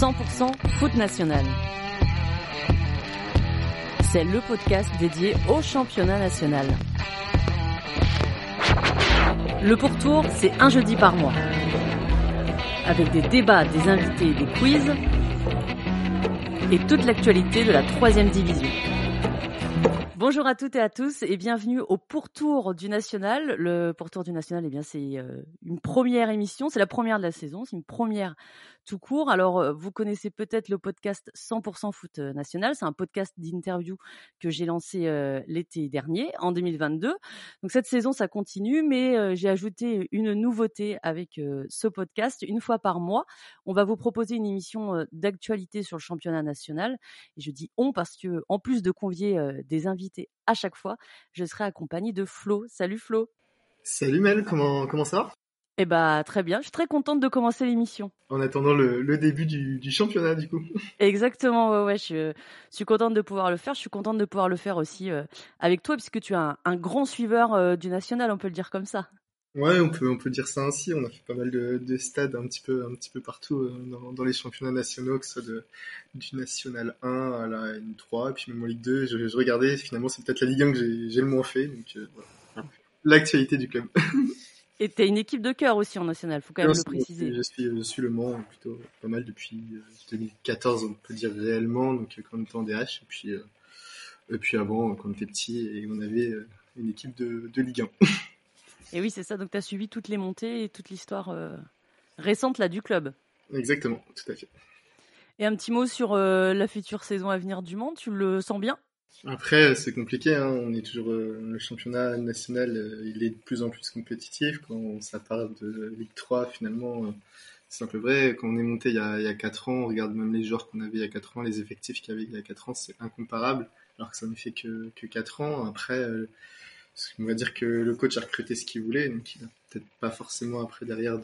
100% foot national. C'est le podcast dédié au championnat national. Le pourtour, c'est un jeudi par mois. Avec des débats, des invités des quiz. Et toute l'actualité de la troisième division. Bonjour à toutes et à tous et bienvenue au pourtour du National. Le pourtour du National, eh bien, c'est euh, une première émission, c'est la première de la saison, c'est une première tout court. Alors, euh, vous connaissez peut-être le podcast 100% foot euh, national. C'est un podcast d'interview que j'ai lancé l'été dernier, en 2022. Donc, cette saison, ça continue, mais j'ai ajouté une nouveauté avec ce podcast. Une fois par mois, on va vous proposer une émission d'actualité sur le championnat national. Et je dis on parce que, en plus de convier des invités à chaque fois, je serai accompagnée de Flo. Salut Flo. Salut Mel, comment, comment ça va? Eh bah très bien, je suis très contente de commencer l'émission. En attendant le, début du, championnat du coup. Exactement, ouais, ouais, je, suis contente de pouvoir le faire. Je suis contente de pouvoir le faire aussi euh, avec toi puisque tu es un, grand suiveur euh, du national, on peut le dire comme ça. Ouais, on peut, on peut dire ça ainsi. On a fait pas mal de, stades un petit peu, un petit peu partout euh, dans, les championnats nationaux, que ce soit de, du National 1 à la N3, et puis même en Ligue 2. Je, regardais, finalement, c'est peut-être la Ligue 1 que j'ai le moins fait. Donc, euh, voilà. L'actualité du club. et t'as une équipe de cœur aussi en National, faut quand même le préciser. Je suis, je suis le Mans plutôt pas mal depuis 2014, euh, on peut dire réellement, donc quand on était en DH, et puis, et puis avant, quand on était petit, et on avait une équipe de, de Ligue 1. Et oui, c'est ça. Donc, tu as suivi toutes les montées et toute l'histoire euh, récente là du club. Exactement, tout à fait. Et un petit mot sur euh, la future saison à venir du Mans. Tu le sens bien? Après, c'est compliqué. Hein. On est toujours euh, le championnat national. il est de plus en plus compétitif. Quand ça parle de Ligue 3, finalement, c'est un peu vrai. Quand on est monté il y, a, il 4 ans, on regarde même les joueurs qu'on avait il y a 4 ans, les effectifs qu'il y avait il y a 4 ans, c'est incomparable. Alors que ça ne fait que, que 4 ans. Après on va dire que le coach a recruté ce qu'il voulait, donc il a peut-être pas forcément après derrière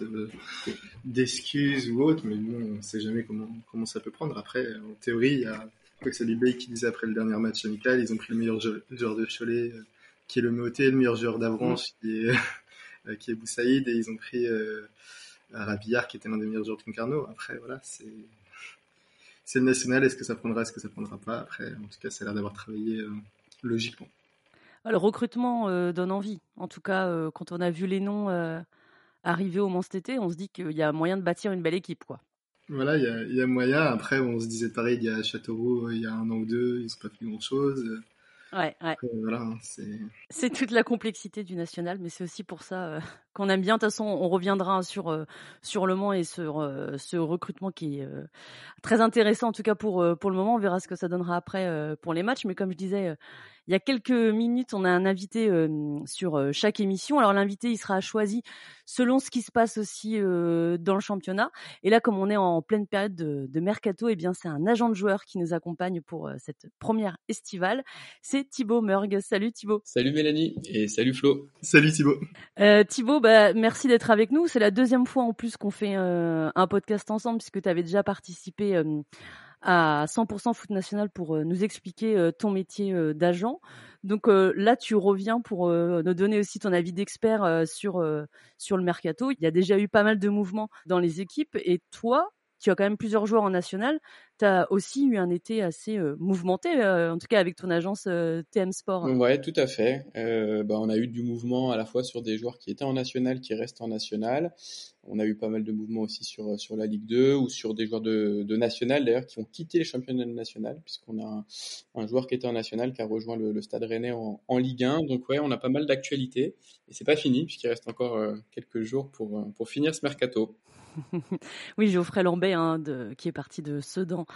d'excuses ou autre, mais bon, on sait jamais comment ça peut prendre. Après, en théorie, il y a Bay qui disait après le dernier match amical, ils ont pris le meilleur joueur de Cholet, euh, qui est le Méoté, le meilleur joueur d'Avranches, qui est, euh, qui est Boussaïd, et ils ont pris euh, Rabillard, qui était l'un des meilleurs joueurs de Concarneau. Après, voilà, c'est c'est le national, est-ce que ça prendra, est-ce que ça prendra pas? Après, en tout cas, ça a l'air d'avoir travaillé logiquement. Ah, le recrutement euh, donne envie. En tout cas, euh, quand on a vu les noms euh, arriver au Mans cet été, on se dit qu'il y a moyen de bâtir une belle équipe. quoi. Voilà, il y a, moyen. Après, on se disait pareil, il y a Châteauroux, il y a un an ou deux, ils n'ont pas fait grand-chose. Ouais, ouais. voilà, hein, c'est toute la complexité du national, mais c'est aussi pour ça qu'on aime bien. De toute façon, on reviendra sur, sur le Mans et sur ce recrutement qui est très intéressant, en tout cas pour, pour le moment. On verra ce que ça donnera après pour les matchs. Mais comme je disais, il y a quelques minutes, on a un invité sur chaque émission. Alors l'invité, il sera choisi selon ce qui se passe aussi dans le championnat. Et là, comme on est en pleine période de, mercato, eh bien c'est un agent de joueur qui nous accompagne pour cette première estivale. C'est Thibaut Murg. Salut Thibaut. Salut Mélanie et salut Flo. Salut Thibaut. Euh, Thibaut, bah, merci d'être avec nous. C'est la deuxième fois en plus qu'on fait un podcast ensemble puisque tu avais déjà participé à 100% foot national pour euh, nous expliquer euh, ton métier euh, d'agent. Donc là, tu reviens pour nous donner aussi ton avis d'expert sur sur le mercato. Il y a déjà eu pas mal de mouvements dans les équipes et toi, tu as quand même plusieurs joueurs en national tu as aussi eu un été assez mouvementé, en tout cas avec ton agence TM Sport. Ouais, tout à fait. bah, on a eu du mouvement à la fois sur des joueurs qui étaient en national, qui restent en national. On a eu pas mal de mouvements aussi sur, sur la Ligue 2 ou sur des joueurs de, de national d'ailleurs qui ont quitté les championnats national, puisqu'on a un, joueur qui était en national qui a rejoint le, Stade Rennais en, en, Ligue 1. Donc ouais, on a pas mal d'actualités et c'est pas fini puisqu'il reste encore quelques jours pour, pour finir ce mercato. oui, Geoffrey Lambay, hein, qui est parti de Sedan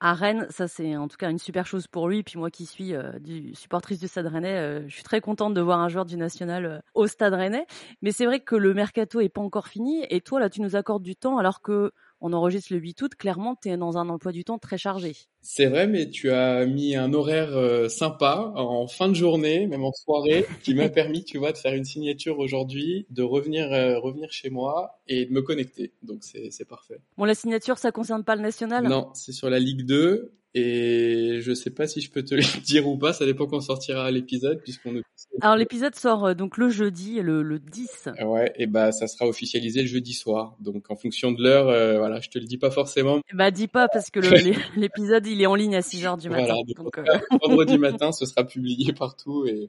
à Rennes, ça c'est en tout cas une super chose pour lui. Puis moi qui suis euh, du, supportrice du Stade Rennais, euh, je suis très contente de voir un joueur du National euh, au Stade Rennais. Mais c'est vrai que le mercato est pas encore fini. Et toi là, tu nous accordes du temps alors que on enregistre le 8 août. Clairement, tu es dans un emploi du temps très chargé. C'est vrai, mais tu as mis un horaire euh, sympa en fin de journée, même en soirée, qui m'a permis, tu vois, de faire une signature aujourd'hui, de revenir euh, revenir chez moi et de me connecter. Donc c'est parfait. Bon, la signature, ça concerne pas le national? Non, c'est sur la Ligue 2 Et je sais pas si je peux te le dire ou pas, ça dépend quand sortira l'épisode, puisqu'on Alors l'épisode sort euh, donc le jeudi, le, le 10. Ouais, et bah ça sera officialisé le jeudi soir. Donc en fonction de l'heure, euh, voilà, je te le dis pas forcément. Bah dis pas parce que l'épisode il est en ligne à 6 heures du matin. Voilà, donc, euh... vendredi matin, ce sera publié partout et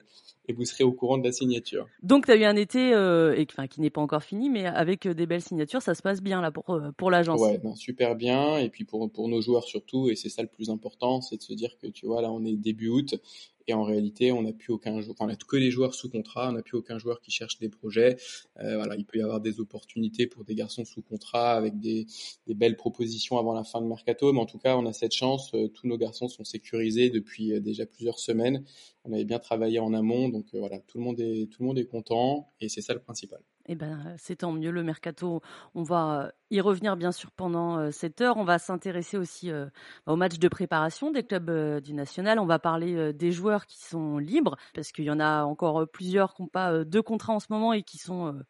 et vous serez au courant de la signature. Donc tu as eu un été euh, et, enfin, qui n'est pas encore fini, mais avec euh, des belles signatures, ça se passe bien là pour, euh, pour l'agence. Ouais, super bien. Et puis pour, pour nos joueurs surtout, et c'est ça le plus important, c'est de se dire que tu vois, là on est début août et en réalité, on n'a plus aucun enfin, on a que des joueurs sous contrat, on n'a plus aucun joueur qui cherche des projets. Euh, il peut y avoir des opportunités pour des garçons sous contrat avec des, belles propositions avant la fin de mercato, mais en tout cas, on a cette chance. Euh, tous nos garçons sont sécurisés depuis euh, déjà plusieurs semaines. On avait bien travaillé en amont, donc voilà, tout le monde est tout le monde est content et c'est ça le principal. Eh ben, c'est tant mieux. Le mercato, on va y revenir bien sûr pendant cette heure. On va s'intéresser aussi au match de préparation des clubs du national. On va parler des joueurs qui sont libres parce qu'il y en a encore plusieurs qui n'ont pas deux contrats en ce moment et qui sont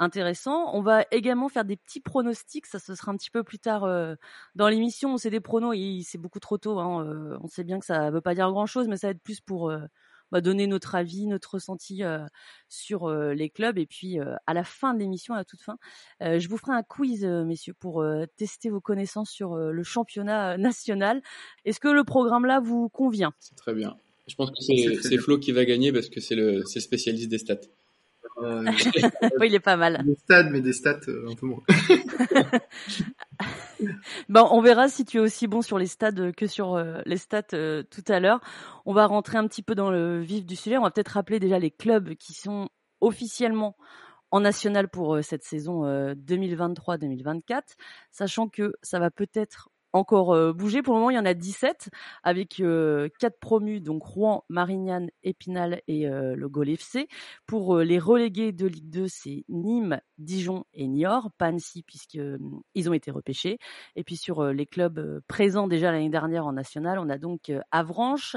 intéressants. On va également faire des petits pronostics. Ça, ce sera un petit peu plus tard dans l'émission. C'est des pronos et c'est beaucoup trop tôt. Hein. On sait bien que ça ne veut pas dire grand chose, mais ça va être plus pour bah, donner notre avis, notre ressenti euh, sur euh, les clubs. Et puis euh, à la fin de l'émission, à la toute fin, je vous ferai un quiz, messieurs, pour tester vos connaissances sur le championnat national. Est-ce que le programme là vous convient? C'est très bien. Je pense que c'est Flo qui va gagner parce que c'est le, spécialiste des stats. oui, il est pas mal. Des stats, mais des stats un peu moins. bon, on verra si tu es aussi bon sur les stats que sur euh, les stats euh, tout à l'heure. On va rentrer un petit peu dans le vif du sujet. On va peut-être rappeler déjà les clubs qui sont officiellement en national pour euh, cette saison 2023-2024, sachant que ça va peut-être encore euh, bougé. Pour le moment, il y en a 17 avec euh, promus, donc Rouen, Marignane, Épinal et euh, le Gol FC. Pour les relégués de Ligue 2, c'est Nîmes, Dijon et Niort, pas Annecy puisqu'ils ont été repêchés. Et puis sur les clubs présents déjà l'année dernière en national, on a donc Avranches,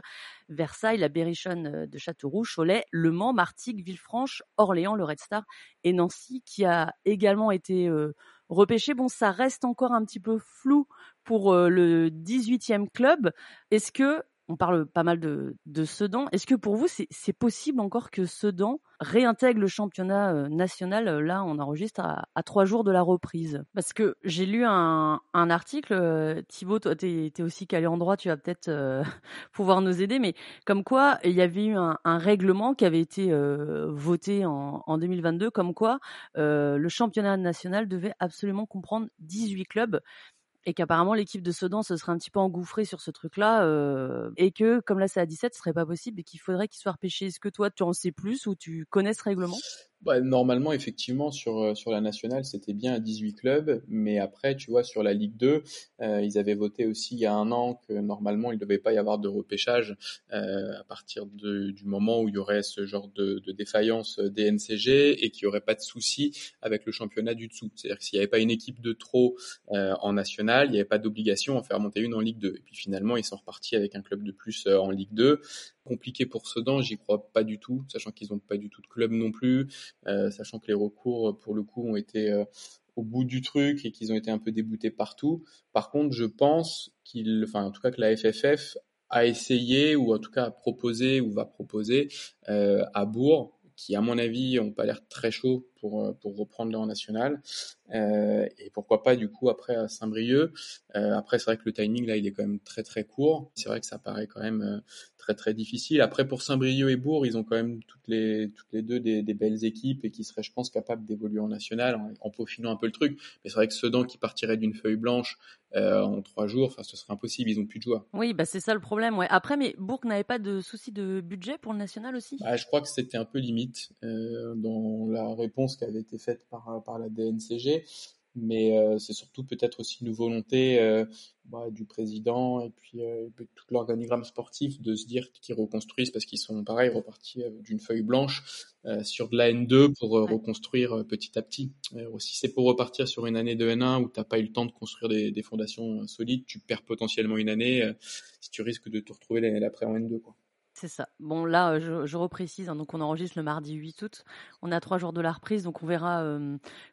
Versailles, la Berrichonne de Châteauroux, Cholet, Le Mans, Martigues, Villefranche, Orléans, le Red Star et Nancy qui a également été repêché. Bon, ça reste encore un petit peu flou pour euh, le 18e club. Est-ce que on parle pas mal de, Sedan. Est-ce que pour vous, c'est possible encore que Sedan réintègre le championnat euh, national euh, Là, on enregistre à, trois jours de la reprise? Parce que j'ai lu un, article, Thibaut, toi, tu es, aussi calé en droit, tu vas peut-être pouvoir nous aider, mais comme quoi, il y avait eu un, règlement qui avait été voté en, 2022, comme quoi le championnat national devait absolument comprendre 18 clubs et qu'apparemment l'équipe de Sedan se serait un petit peu engouffrée sur ce truc-là euh, et que comme là c'est à 17, ce serait pas possible et qu'il faudrait qu'il soit repêché. Est-ce que toi tu en sais plus ou tu connais ce règlement? Bah, normalement, effectivement, sur, euh, sur la nationale, c'était bien à 18 clubs, mais après, tu vois, sur la Ligue 2, euh, ils avaient voté aussi il y a un an que normalement, il ne devait pas y avoir de repêchage euh, à partir de, du moment où il y aurait ce genre de, de défaillance des NCG et qu'il n'y aurait pas de souci avec le championnat du dessous. C'est-à-dire que s'il n'y avait pas une équipe de trop euh, en nationale, il n'y avait pas d'obligation à faire monter une en Ligue 2. Et puis finalement, ils sont repartis avec un club de plus en Ligue 2 compliqué pour Sedan, j'y crois pas du tout, sachant qu'ils n'ont pas du tout de club non plus, euh, sachant que les recours pour le coup ont été euh, au bout du truc et qu'ils ont été un peu déboutés partout. Par contre, je pense qu'il, enfin en tout cas que la FFF a essayé ou en tout cas a proposé ou va proposer euh, à Bourg qui, à mon avis, n'ont pas l'air très chauds pour, pour reprendre leur national. Et pourquoi pas, du coup, après à Saint-Brieuc. Après, c'est vrai que le timing, là, il est quand même très, très court. C'est vrai que ça paraît quand même très, très difficile. Après, pour Saint-Brieuc et Bourg, ils ont quand même toutes les, toutes les deux des, des belles équipes et qui seraient, je pense, capables d'évoluer en national en, en, peaufinant un peu le truc. Mais c'est vrai que Sedan qui partirait d'une feuille blanche euh, en trois jours, enfin, ce serait impossible. Ils ont plus de joueurs. Oui, bah c'est ça le problème. Ouais. Après, mais Bourg n'avait pas de souci de budget pour le national aussi? Bah, je crois que c'était un peu limite euh, dans la réponse qui avait été faite par par la DNCG mais euh, c'est surtout peut-être aussi une volonté euh, bah, du président et puis euh, tout l'organigramme sportif de se dire qu'ils reconstruisent parce qu'ils sont pareil repartis d'une feuille blanche sur de la N2 pour reconstruire petit à petit. si c'est pour repartir sur une année de N1 où t'as pas eu le temps de construire des, des fondations solides, tu perds potentiellement une année si tu risques de te retrouver l'année d'après en N2 quoi. C'est ça. Bon, là, je, je reprécise, hein, donc on enregistre le mardi 8 août. On a trois jours de la reprise, donc on verra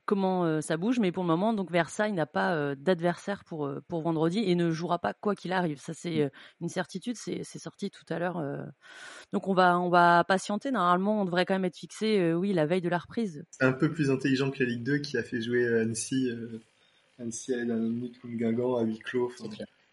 comment ça bouge. Mais pour le moment, donc Versailles n'a pas d'adversaire pour, pour vendredi et ne jouera pas quoi qu'il arrive. Ça, c'est une certitude. C'est sorti tout à l'heure. Donc on va, on va patienter. Normalement, on devrait quand même être fixé, oui, la veille de la reprise. Un peu plus intelligent que la Ligue 2 qui a fait jouer Annecy. Annecy à la minute Guingamp à huis clos.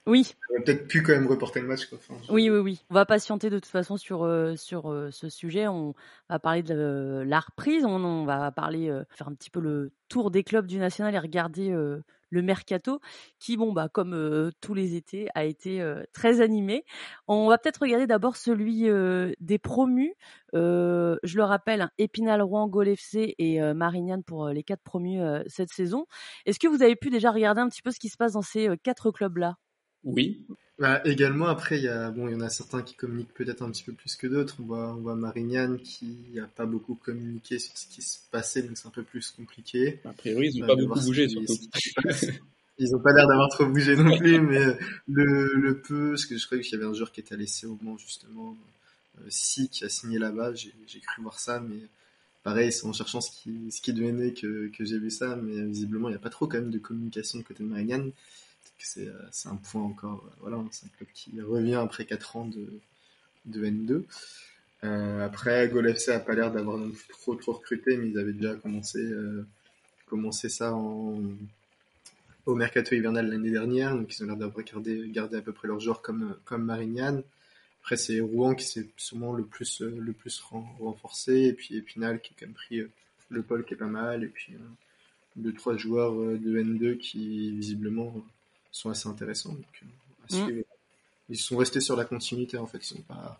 Oui. On aurait peut-être pu quand même reporter le match. Quoi. oui, oui, oui. On va patienter de toute façon sur, euh, sur euh, ce sujet. On va parler de la reprise. On, va parler, euh, faire un petit peu le tour des clubs du national et regarder le mercato qui, bon, bah, comme tous les étés, a été très animé. On va peut-être regarder d'abord celui des promus. je le rappelle, hein, Épinal, Rouen, Gol FC et Marignane pour les quatre promus cette saison. Est-ce que vous avez pu déjà regarder un petit peu ce qui se passe dans ces quatre clubs-là? Oui. Bah, également, après, il y, a, bon, il y en a certains qui communiquent peut-être un petit peu plus que d'autres. On voit, on voit Marignane qui n'a pas beaucoup communiqué sur ce qui se passait, donc c'est un peu plus compliqué. A priori, ils n'ont pas beaucoup bougé, surtout. Ils n'ont pas l'air d'avoir trop bougé non plus, mais le, le peu, parce que je croyais qu'il y avait un joueur qui était laissé au moment justement, euh, Si, qui a signé là-bas, j'ai cru voir ça, mais pareil, c'est en cherchant ce qui, ce qui devenait que, que j'ai vu ça, mais visiblement, il n'y a pas trop quand même de communication de côté de Marignane. Euh, c'est un point encore. Euh, voilà, c'est un club qui revient après 4 ans de, de N2. Euh, après, Gol FC a pas l'air d'avoir trop trop recruté, mais ils avaient déjà commencé euh, ça en, au mercato hivernal l'année dernière, donc ils ont l'air d'avoir gardé, gardé à peu près leur joueurs comme comme Marignane. Après, c'est Rouen qui s'est sûrement le plus le plus renforcé, et puis Épinal qui a quand même pris le pôle qui est pas mal, et puis deux trois joueurs de N2 qui visiblement sont assez intéressants. Donc, euh, mm. Ils sont restés sur la continuité en fait. Ils n'ont pas,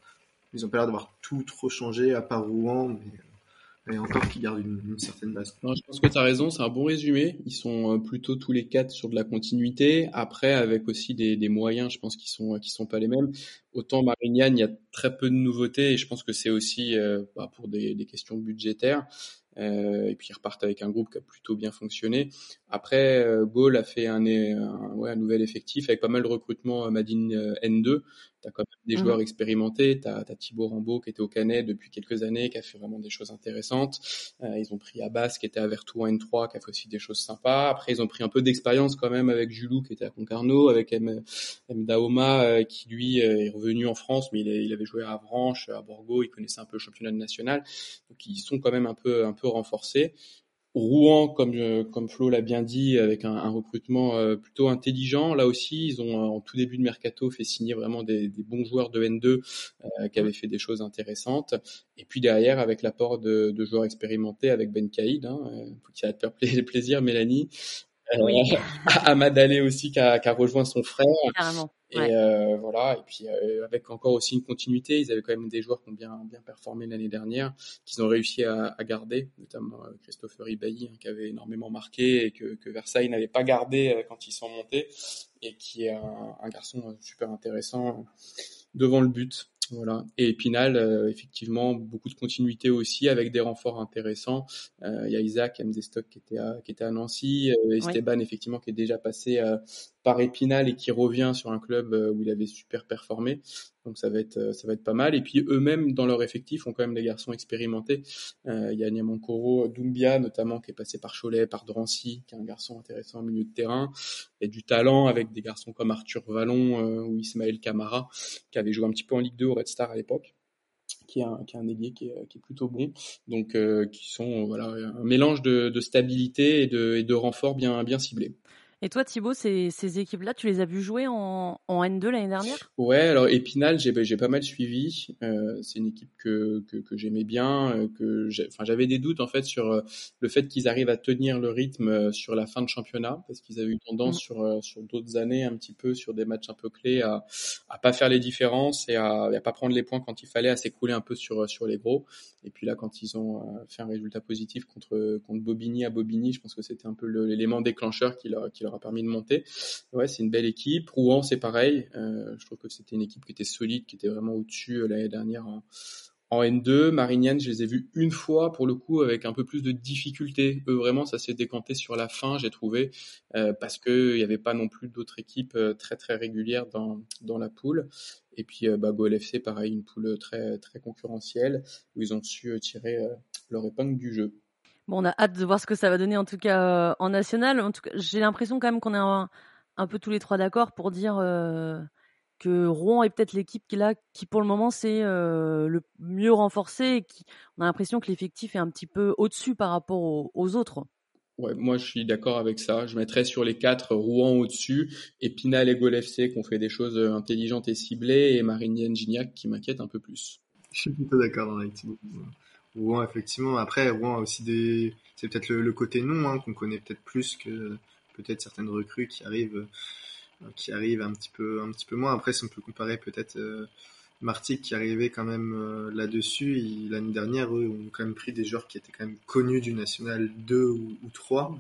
ils ont pas l'air d'avoir tout trop changé à part Rouen, mais, euh, encore qui gardent une, certaine base. je pense que tu as raison, c'est un bon résumé. Ils sont euh, plutôt tous les quatre sur de la continuité. Après, avec aussi des, des moyens, je pense qu'ils sont qui sont pas les mêmes. Autant Marignane, il y a très peu de nouveautés et je pense que c'est aussi bah, pour des, des questions budgétaires. Euh, et puis ils repartent avec un groupe qui a plutôt bien fonctionné. Après, euh, Gaulle a fait un, un, ouais, un nouvel effectif avec pas mal de recrutements euh, Madine euh, N2. Tu as quand même des mmh. joueurs expérimentés. Tu as, Thibaut Rambaud qui était au Canet depuis quelques années, qui a fait vraiment des choses intéressantes. Euh, ils ont pris Abbas qui était à Vertou en N3, qui a fait aussi des choses sympas. Après, ils ont pris un peu d'expérience quand même avec Julou qui était à Concarneau, avec M, M Daoma qui lui est revenu en France, mais il, il, avait joué à Avranches, à Borgo, il connaissait un peu le championnat national. Donc ils sont quand même un peu, un peu renforcés. Rouen, comme euh, comme Flo l'a bien dit, avec un, un, recrutement euh, plutôt intelligent. Là aussi, ils ont en tout début de mercato fait signer vraiment des, des bons joueurs de N2 euh, qui avaient fait des choses intéressantes. Et puis derrière, avec l'apport de, de, joueurs expérimentés, avec Ben Caïd, hein, qui te faire plaisir, Mélanie. Oui. Ahmad aussi qui a, qui a rejoint son frère. Carrément. Et euh, voilà. Et puis euh, avec encore aussi une continuité, ils avaient quand même des joueurs qui ont bien bien performé l'année dernière, qu'ils ont réussi à, à, garder, notamment euh, Christopher Ibailly hein, qui avait énormément marqué et que, que Versailles n'avait pas gardé euh, quand ils sont montés, et qui est un, un garçon super intéressant devant le but. Voilà. Et Pinal, euh, effectivement, beaucoup de continuité aussi avec des renforts intéressants. Euh, il y a Isaac Mdestock qui était à, qui était à Nancy, euh, Esteban effectivement qui est déjà passé par Épinal et qui revient sur un club où il avait super performé. Donc ça va être ça va être pas mal. Et puis eux-mêmes dans leur effectif ont quand même des garçons expérimentés. il y a Niamankoro, Doumbia notamment qui est passé par Cholet, par Drancy, qui est un garçon intéressant au milieu de terrain. Il y a du talent avec des garçons comme Arthur Vallon ou Ismaël Camara qui avait joué un petit peu en Ligue 2 au Red Star à l'époque qui est un, qui est un ailier qui est, qui est, plutôt bon. Donc, euh, qui sont voilà un mélange de, de stabilité et de, et de renfort bien, bien ciblés. Et toi, Thibaut, ces, ces équipes-là, tu les as vues jouer en, en N2 l'année dernière? Ouais, alors Épinal, j'ai pas mal suivi. Euh, c'est une équipe que, que, que j'aimais bien, euh, que j'avais des doutes en fait sur euh, le fait qu'ils arrivent à tenir le rythme sur la fin de championnat, parce qu'ils avaient eu tendance mmh. sur sur d'autres années un petit peu sur des matchs un peu clés à à pas faire les différences et à, à pas prendre les points quand il fallait, à s'écrouler un peu sur sur les gros. Et puis là, quand ils ont fait un résultat positif contre contre Bobigny à Bobigny, je pense que c'était un peu l'élément déclencheur qui leur qui leur a permis de monter. Ouais, c'est une belle équipe. Rouen, c'est pareil. Euh, je trouve que c'était une équipe qui était solide, qui était vraiment au-dessus euh, l'année dernière en, En N2, Marignane, je les ai vus une fois, pour le coup, avec un peu plus de difficulté. Eux, vraiment, ça s'est décanté sur la fin, j'ai trouvé, euh, parce qu'il n'y avait pas non plus d'autres équipes très, très régulières dans, la poule. Et puis, euh, bah, pareil, une poule très, très concurrentielle, où ils ont su tirer leur épingle du jeu. Bon, on a hâte de voir ce que ça va donner, en tout cas, en national. En tout cas, j'ai l'impression quand même qu'on est un, un, peu tous les trois d'accord pour dire que Rouen est peut-être l'équipe qui, là, qui pour le moment c'est euh, le mieux renforcé. Et qui, on a l'impression que l'effectif est un petit peu au-dessus par rapport aux, autres. Ouais, moi je suis d'accord avec ça. Je mettrais sur les quatre Rouen au-dessus, Épinal et Gol FC qui ont fait des choses euh, intelligentes et ciblées, et Marigny Gignac qui m'inquiète un peu plus. Je suis plutôt d'accord avec Thibaut. Rouen, effectivement. Après, Rouen a aussi des. C'est peut-être le, côté non hein, qu'on connaît peut-être plus que peut-être certaines recrues qui arrivent qui arrive un petit peu un petit peu moins. Après, si on peut comparer peut-être euh, Martic qui arrivait quand même euh, là-dessus, l'année dernière, eux ont quand même pris des joueurs qui étaient quand même connus du national 2 ou, 3.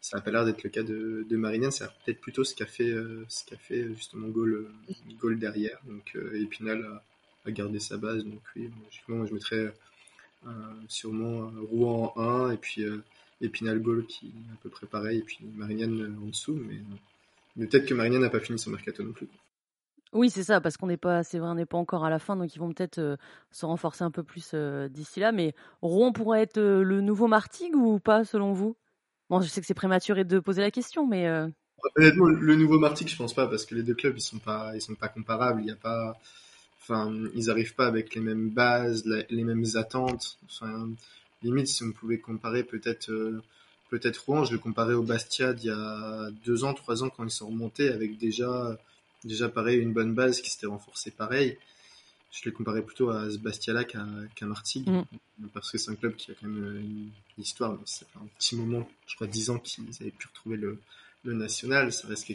Ça n'a pas l'air d'être le cas de, de Marinian, c'est peut-être plutôt ce qu'a fait, euh, ce qu'a fait justement Gaulle, Gaulle derrière. Donc Épinal a, gardé sa base. Donc oui, moi, je mettrais sûrement Rouen en 1 et puis Épinal Gaulle qui est à peu près pareil et puis Marignan en dessous. Mais mais peut-être que Marignan n'a pas fini son mercato non plus. Oui, c'est ça, parce qu'on n'est pas, c'est vrai, on n'est pas encore à la fin, donc ils vont peut-être euh, se renforcer un peu plus euh, d'ici là. Mais Rouen pourrait être euh, le nouveau Martigues ou pas, selon vous? Bon, je sais que c'est prématuré de poser la question, mais honnêtement, le nouveau Martigues, je pense pas, parce que les deux clubs, ils sont pas, ils sont pas comparables. Il y a pas, enfin, ils arrivent pas avec les mêmes bases, les mêmes attentes. Enfin, limite, si on pouvait comparer peut-être peut-être Rouen, je le comparais au Bastia d'il y a deux ans, trois ans quand ils sont remontés avec déjà, déjà pareil, une bonne base qui s'était renforcée pareil. Je le comparais plutôt à ce Bastia-là qu'à Martigues, mm. parce que c'est un club qui a quand même une, histoire. C'est un petit moment, je crois dix ans qu'ils avaient pu retrouver le, national. Ça reste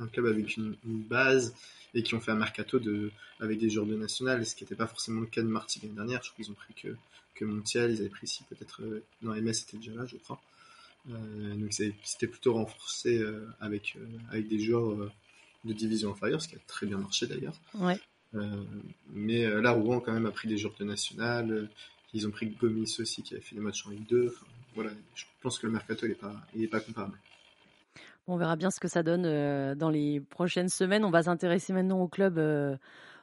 un club avec une, base et qui ont fait un mercato de, avec des joueurs de national, ce qui n'était pas forcément le cas de Martigues l'année dernière. Je crois qu'ils ont pris que, que Montiel, ils avaient pris ici peut-être, euh, non, MS était déjà là, je crois. Euh, donc c'était plutôt renforcé euh, avec, avec des joueurs de division inférieure, ce qui a très bien marché d'ailleurs. Ouais. mais là, Rouen quand même a pris des joueurs de national. Ils ont pris Gomis aussi qui a fait des matchs en Ligue 2. voilà, je pense que le mercato n'est pas, il est pas comparable. On verra bien ce que ça donne dans les prochaines semaines. On va s'intéresser maintenant aux clubs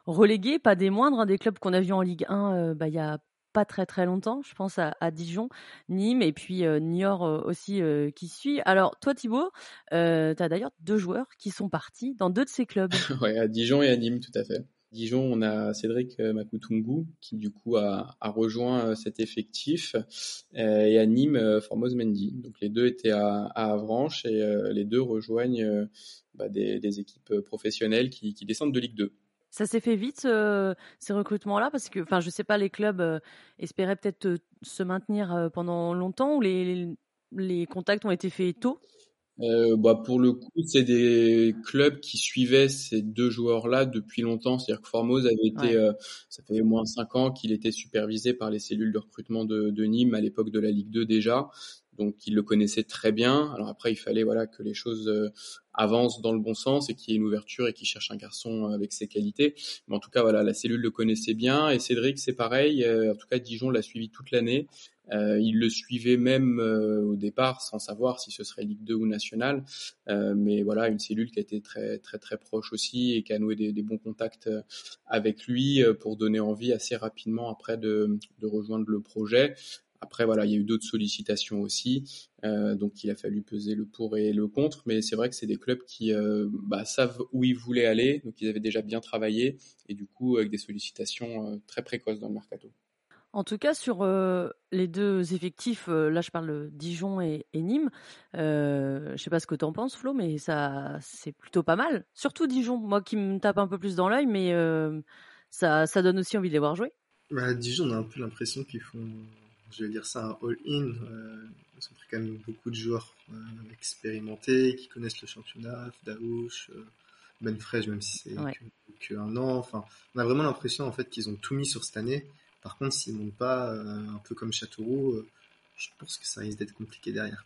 relégués, pas des moindres, hein, des clubs qu'on a vus en Ligue 1 bah, il y a pas très très longtemps. Je pense à, Dijon, Nîmes et puis euh, Niort euh, aussi euh, qui suit. Alors toi Thibaut, tu as d'ailleurs deux joueurs qui sont partis dans deux de ces clubs. ouais, à Dijon et à Nîmes tout à fait. Dijon, on a Cédric Makutungu qui du coup a, rejoint cet effectif et à Nîmes Formose Mendy. Donc les deux étaient à, Avranches et les deux rejoignent bah, des, équipes professionnelles qui, descendent de Ligue 2. Ça s'est fait vite ces recrutements-là? Parce que, enfin, je sais pas, les clubs espéraient peut-être se maintenir pendant longtemps ou les contacts ont été faits tôt? Euh, bah pour le coup, c'est des clubs qui suivaient ces deux joueurs-là depuis longtemps. C'est-à-dire que Formose avait été, ça fait au moins cinq ans qu'il était supervisé par les cellules de recrutement de, de Nîmes à l'époque de la Ligue 2 déjà donc il le connaissait très bien. Alors après, il fallait voilà que les choses euh, avancent dans le bon sens et qu'il y ait une ouverture et qu'il cherche un garçon avec ses qualités. Mais en tout cas, voilà, la cellule le connaissait bien et Cédric, c'est pareil. Euh, en tout cas, Dijon l'a suivi toute l'année. Euh, il le suivait même au départ sans savoir si ce serait Ligue 2 ou National. mais voilà, une cellule qui a été très très très proche aussi et qui a noué des, bons contacts avec lui pour donner envie assez rapidement après de, de rejoindre le projet. Après, voilà, il y a eu d'autres sollicitations aussi, euh, donc il a fallu peser le pour et le contre. Mais c'est vrai que c'est des clubs qui euh, bah, savent où ils voulaient aller, donc ils avaient déjà bien travaillé, et du coup avec des sollicitations euh, très précoces dans le mercato. En tout cas, sur les deux effectifs, là je parle de Dijon et, Nîmes, je sais pas ce que tu en penses Flo, mais ça c'est plutôt pas mal. Surtout Dijon, moi qui me tape un peu plus dans l'œil, mais ça, ça donne aussi envie de les voir jouer. Bah, Dijon, on a un peu l'impression qu'ils font je vais dire ça, un all-in. Euh, ils ont pris quand même beaucoup de joueurs euh, expérimentés, qui connaissent le championnat, Daouche, euh, Ben Fresh, même si c'est qu'un an. Enfin, on a vraiment l'impression en fait qu'ils ont tout mis sur cette année. Par contre, s'ils montent pas un peu comme Châteauroux, je pense que ça risque d'être compliqué derrière.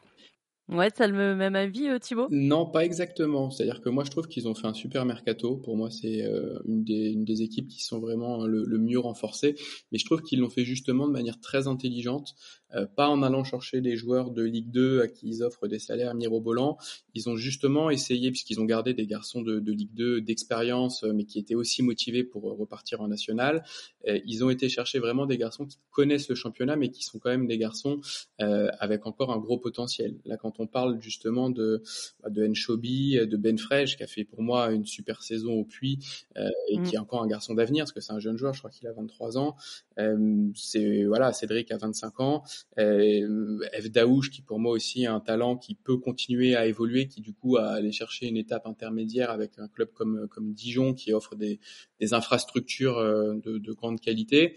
Ouais, t'as le même avis, euh, Thibaut? Non, pas exactement. C'est-à-dire que moi, je trouve qu'ils ont fait un super mercato. Pour moi, c'est euh, une, des, une des équipes qui sont vraiment le, le mieux renforcées. Mais je trouve qu'ils l'ont fait justement de manière très intelligente, euh, pas en allant chercher des joueurs de Ligue 2 à qui ils offrent des salaires mirobolants. Ils ont justement essayé, puisqu'ils ont gardé des garçons de, de Ligue 2 d'expérience, mais qui étaient aussi motivés pour repartir en national. ils ont été chercher vraiment des garçons qui connaissent le championnat, mais qui sont quand même des garçons avec encore un gros potentiel. Là, quand on parle justement de, bah, de Enchobi, de Ben Fresh, qui a fait pour moi une super saison au Puy euh, et mm. qui est encore un garçon d'avenir, parce que c'est un jeune joueur, je crois qu'il a 23 ans. Euh, c'est voilà, Cédric a 25 ans. Euh, Daouche, qui pour moi aussi a un talent qui peut continuer à évoluer, qui du coup a aller chercher une étape intermédiaire avec un club comme, comme Dijon, qui offre des, des infrastructures de, de grande qualité.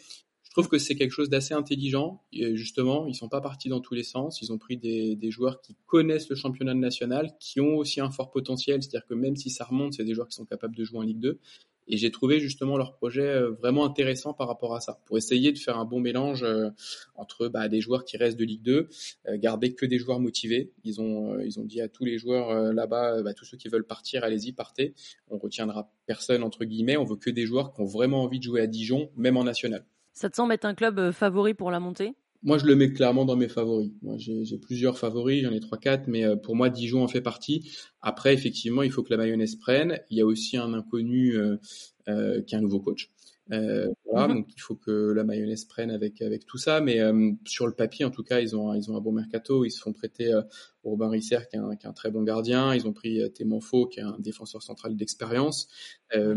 Je trouve que c'est quelque chose d'assez intelligent. Et justement, ils sont pas partis dans tous les sens. Ils ont pris des, des, joueurs qui connaissent le championnat national, qui ont aussi un fort potentiel. C'est-à-dire que même si ça remonte, c'est des joueurs qui sont capables de jouer en Ligue 2. Et j'ai trouvé justement leur projet euh, vraiment intéressant par rapport à ça, pour essayer de faire un bon mélange euh, entre bah, des joueurs qui restent de Ligue 2, euh, garder que des joueurs motivés. Ils ont, ils ont dit à tous les joueurs là-bas, bah, tous ceux qui veulent partir, allez-y, partez. On retiendra personne entre guillemets. On veut que des joueurs qui ont vraiment envie de jouer à Dijon, même en national. Ça te semble être un club favori pour la montée? Moi, je le mets clairement dans mes favoris. Moi, j'ai plusieurs favoris, j'en ai trois, quatre, mais euh, pour moi, Dijon en fait partie. Après, effectivement, il faut que la mayonnaise prenne. Il y a aussi un inconnu euh, euh qui est un nouveau coach. Euh, voilà, mhm. donc il faut que la mayonnaise prenne avec avec tout ça. Mais euh, sur le papier, en tout cas, ils ont ils ont un bon mercato. Ils se font prêter euh, Robin Risser, qui est, un, qui est un très bon gardien. Ils ont pris euh, Témanfo, qui est un défenseur central d'expérience. Euh,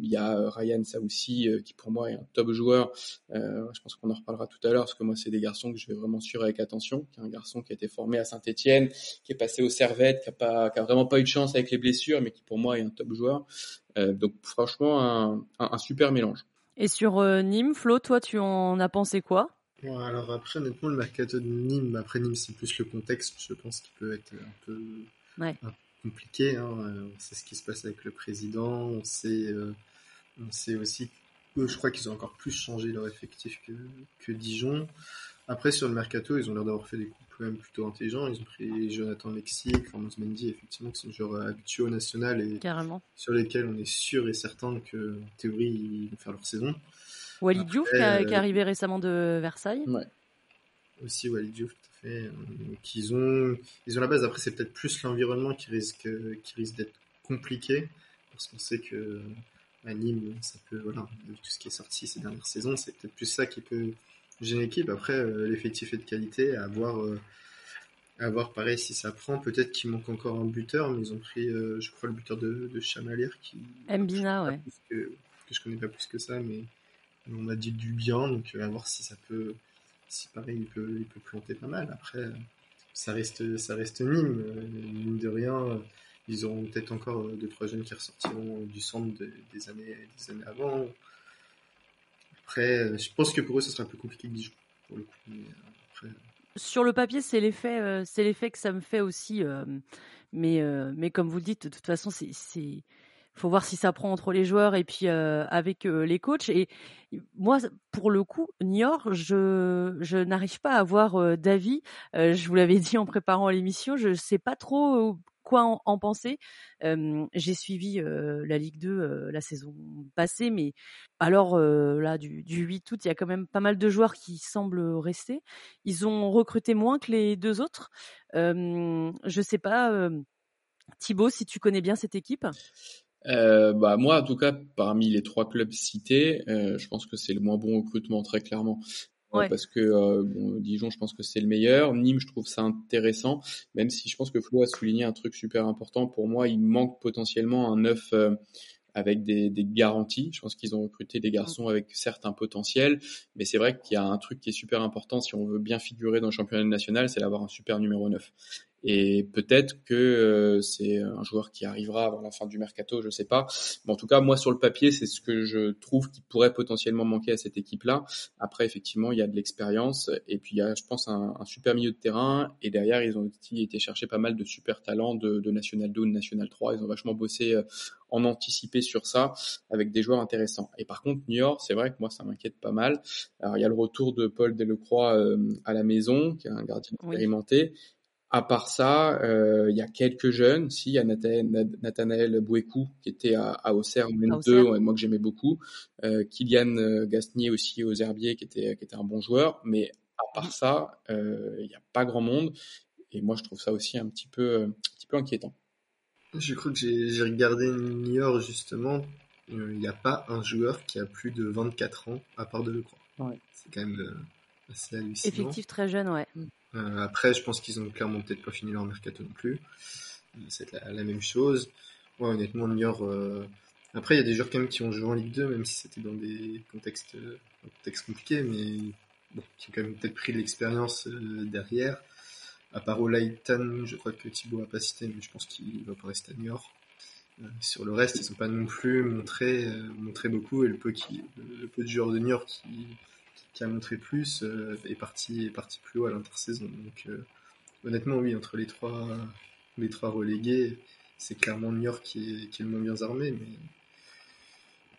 il y a Ryan Saoussi, qui pour moi est un top joueur. je pense qu'on en reparlera tout à l'heure, parce que moi, c'est des garçons que je vais vraiment suivre avec attention. Qui est un garçon qui a été formé à Saint-Etienne, qui est passé au Servette, qui a pas, qui a vraiment pas eu de chance avec les blessures, mais qui pour moi est un top joueur. Euh, donc franchement, un, un, super mélange. Et sur euh, Nîmes, Flo, toi, tu en as pensé quoi? Alors après, honnêtement, le mercato de Nîmes, après Nîmes, c'est plus le contexte, je pense, qui peut être un peu, compliqué. Hein. On sait ce qui se passe avec le président, on sait, on sait aussi je crois qu'ils ont encore plus changé leur effectif que, que Dijon. Après, sur le mercato, ils ont l'air d'avoir fait des coups quand même plutôt intelligents. Ils ont pris Jonathan Mexique, Formos Mendy, effectivement, qui sont joueurs habitués au national et sur lesquels on est sûr et certain que, en théorie, ils vont faire leur saison. Walid Diouf, qui, est arrivé récemment de Versailles. Ouais. Aussi Walid Diouf, tout à fait. Donc, ils ont, ils ont la base. Après, c'est peut-être plus l'environnement qui risque, qui risque d'être compliqué. Parce qu'on sait que à Nîmes, ça peut, voilà, tout ce qui est sorti ces dernières saisons, c'est peut-être plus ça qui peut j'ai une équipe. Après, euh, l'effectif est de qualité. À voir, euh, à voir pareil si ça prend. Peut-être qu'il manque encore un buteur, mais ils ont pris, euh, je crois, le buteur de, de Chamalière qui. Mbina, ouais. Que, que, je connais pas plus que ça, mais on m'a dit du bien. Donc, à voir si ça peut. Si pareil, il peut, il peut planter pas mal. Après, ça reste, ça reste Nîmes. Mine de rien ils auront peut-être encore deux trois jeunes qui ressortiront du centre des années des années avant après, euh, je pense que pour eux, ce sera plus compliqué que Dijon, pour le coup. Euh, Sur le papier, c'est l'effet, euh, c'est l'effet que ça me fait aussi. mais, mais comme vous le dites, de toute façon, c'est, faut voir si ça prend entre les joueurs et puis avec les coachs. Et moi, pour le coup, Niort, je, je n'arrive pas à avoir d'avis. je vous l'avais dit en préparant l'émission, je sais pas trop quoi en, penser. j'ai suivi la Ligue 2 la saison passée, mais alors là, du, 8 août, il y a quand même pas mal de joueurs qui semblent rester. Ils ont recruté moins que les deux autres. je sais pas, Thibaut, si tu connais bien cette équipe. Euh, bah moi en tout cas parmi les trois clubs cités, je pense que c'est le moins bon recrutement très clairement parce que euh, bon, Dijon, je pense que c'est le meilleur. Nîmes, je trouve ça intéressant, même si je pense que Flo a souligné un truc super important. Pour moi, il manque potentiellement un neuf euh, avec des, des, garanties. Je pense qu'ils ont recruté des garçons avec certains potentiels, mais c'est vrai qu'il y a un truc qui est super important si on veut bien figurer dans le championnat national, c'est d'avoir un super numéro 9. Et peut-être que euh, c'est un joueur qui arrivera avant la fin du mercato, je sais pas. Mais en tout cas, moi sur le papier, c'est ce que je trouve qui pourrait potentiellement manquer à cette équipe-là. Après, effectivement, il y a de l'expérience et puis il y a, je pense, un, un, super milieu de terrain. Et derrière, ils ont aussi été chercher pas mal de super talents de, de National 2 ou de National 3. Ils ont vachement bossé euh, en anticipé sur ça avec des joueurs intéressants. Et par contre, New York, c'est vrai que moi, ça m'inquiète pas mal. Alors, il y a le retour de Paul Delecroix euh, à la maison, qui est un gardien expérimenté à part ça, euh, il y a quelques jeunes. Si, il y a Nathanaël Bouécou qui était à, à Auxerre, même deux, moi que j'aimais beaucoup. Euh, Kylian euh, Gastnier aussi aux Herbiers qui était, qui était un bon joueur. Mais à part ça, euh, il n'y a pas grand monde. Et moi, je trouve ça aussi un petit peu, un petit peu inquiétant. Je crois que j'ai regardé Niort justement. Il n'y a pas un joueur qui a plus de 24 ans à part de Lecroix. Ouais. C'est quand même assez hallucinant. Effectif très jeune, ouais. Euh, après, je pense qu'ils ont clairement peut-être pas fini leur mercato non plus. C'est la, la, même chose. Ouais, honnêtement, Niort. Euh... Après, il y a des joueurs quand même qui ont joué en Ligue 2, même si c'était dans des contextes, euh, contextes compliqués, mais bon, qui ont quand même peut-être pris de l'expérience euh, derrière. À part Olaitan, je crois que Thibaut n'a pas cité, mais je pense qu'il va pas rester à Niort. Euh, sur le reste, ils sont pas non plus montré, montré beaucoup, et le peu, qui, le peu de joueurs de Niort qui, qui a montré plus euh, est parti est parti plus haut à l'intersaison. Donc euh, honnêtement oui entre les trois les trois relégués c'est clairement New York qui est, qui est le moins bien armé mais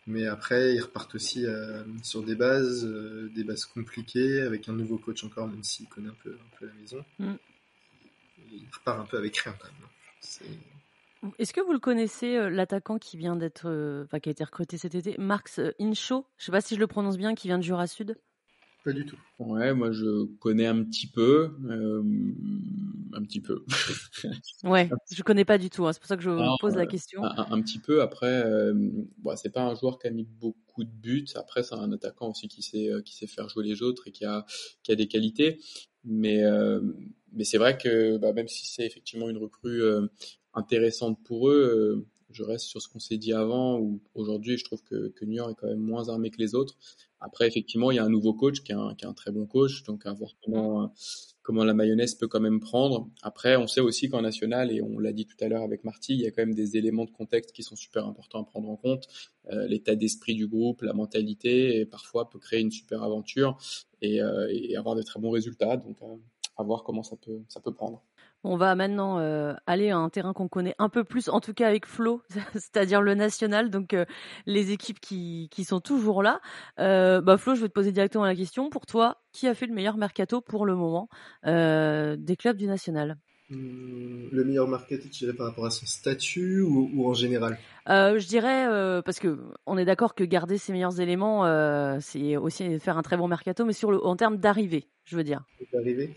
mais après ils repartent aussi euh, sur des bases des bases compliquées avec un nouveau coach encore même s'il connaît un peu un peu la maison. Mm. Il repart un peu avec rien quand même. Est-ce que vous le connaissez, l'attaquant qui vient d'être, enfin, qui a été recruté cet été, Marx Incho Je sais pas si je le prononce bien, qui vient de Jura Sud. Pas du tout. Ouais, moi je connais un petit peu, euh, un petit peu. ouais, je connais pas du tout. Hein, c'est pour ça que je vous pose la question. Un, petit peu. Après, euh, bon, c'est pas un joueur qui a mis beaucoup de buts. Après, c'est un attaquant aussi qui sait euh, qui sait faire jouer les autres et qui a qui a des qualités. Mais euh, mais c'est vrai que bah, même si c'est effectivement une recrue euh, intéressante pour eux je reste sur ce qu'on s'est dit avant, où aujourd'hui, je trouve que, que New York est quand même moins armé que les autres. Après, effectivement, il y a un nouveau coach qui est un, qui est un très bon coach, donc à voir comment, comment la mayonnaise peut quand même prendre. Après, on sait aussi qu'en national, et on l'a dit tout à l'heure avec Marty, il y a quand même des éléments de contexte qui sont super importants à prendre en compte. Euh, L'état d'esprit du groupe, la mentalité, et parfois peut créer une super aventure et, euh, et avoir de très bons résultats. Donc, euh, à voir comment ça peut, ça peut prendre. On va maintenant euh, aller à un terrain qu'on connaît un peu plus, en tout cas avec Flo, c'est-à-dire le national, donc euh, les équipes qui, qui, sont toujours là. Euh, bah Flo, je vais te poser directement la question. Pour toi, qui a fait le meilleur mercato pour le moment des clubs du national? Hmm, le meilleur mercato, tu dirais par rapport à son statut ou, ou en général? Euh, Je dirais parce que on est d'accord que garder ses meilleurs éléments, c'est aussi faire un très bon mercato, mais sur le en termes d'arrivée, je veux dire. D'arrivée?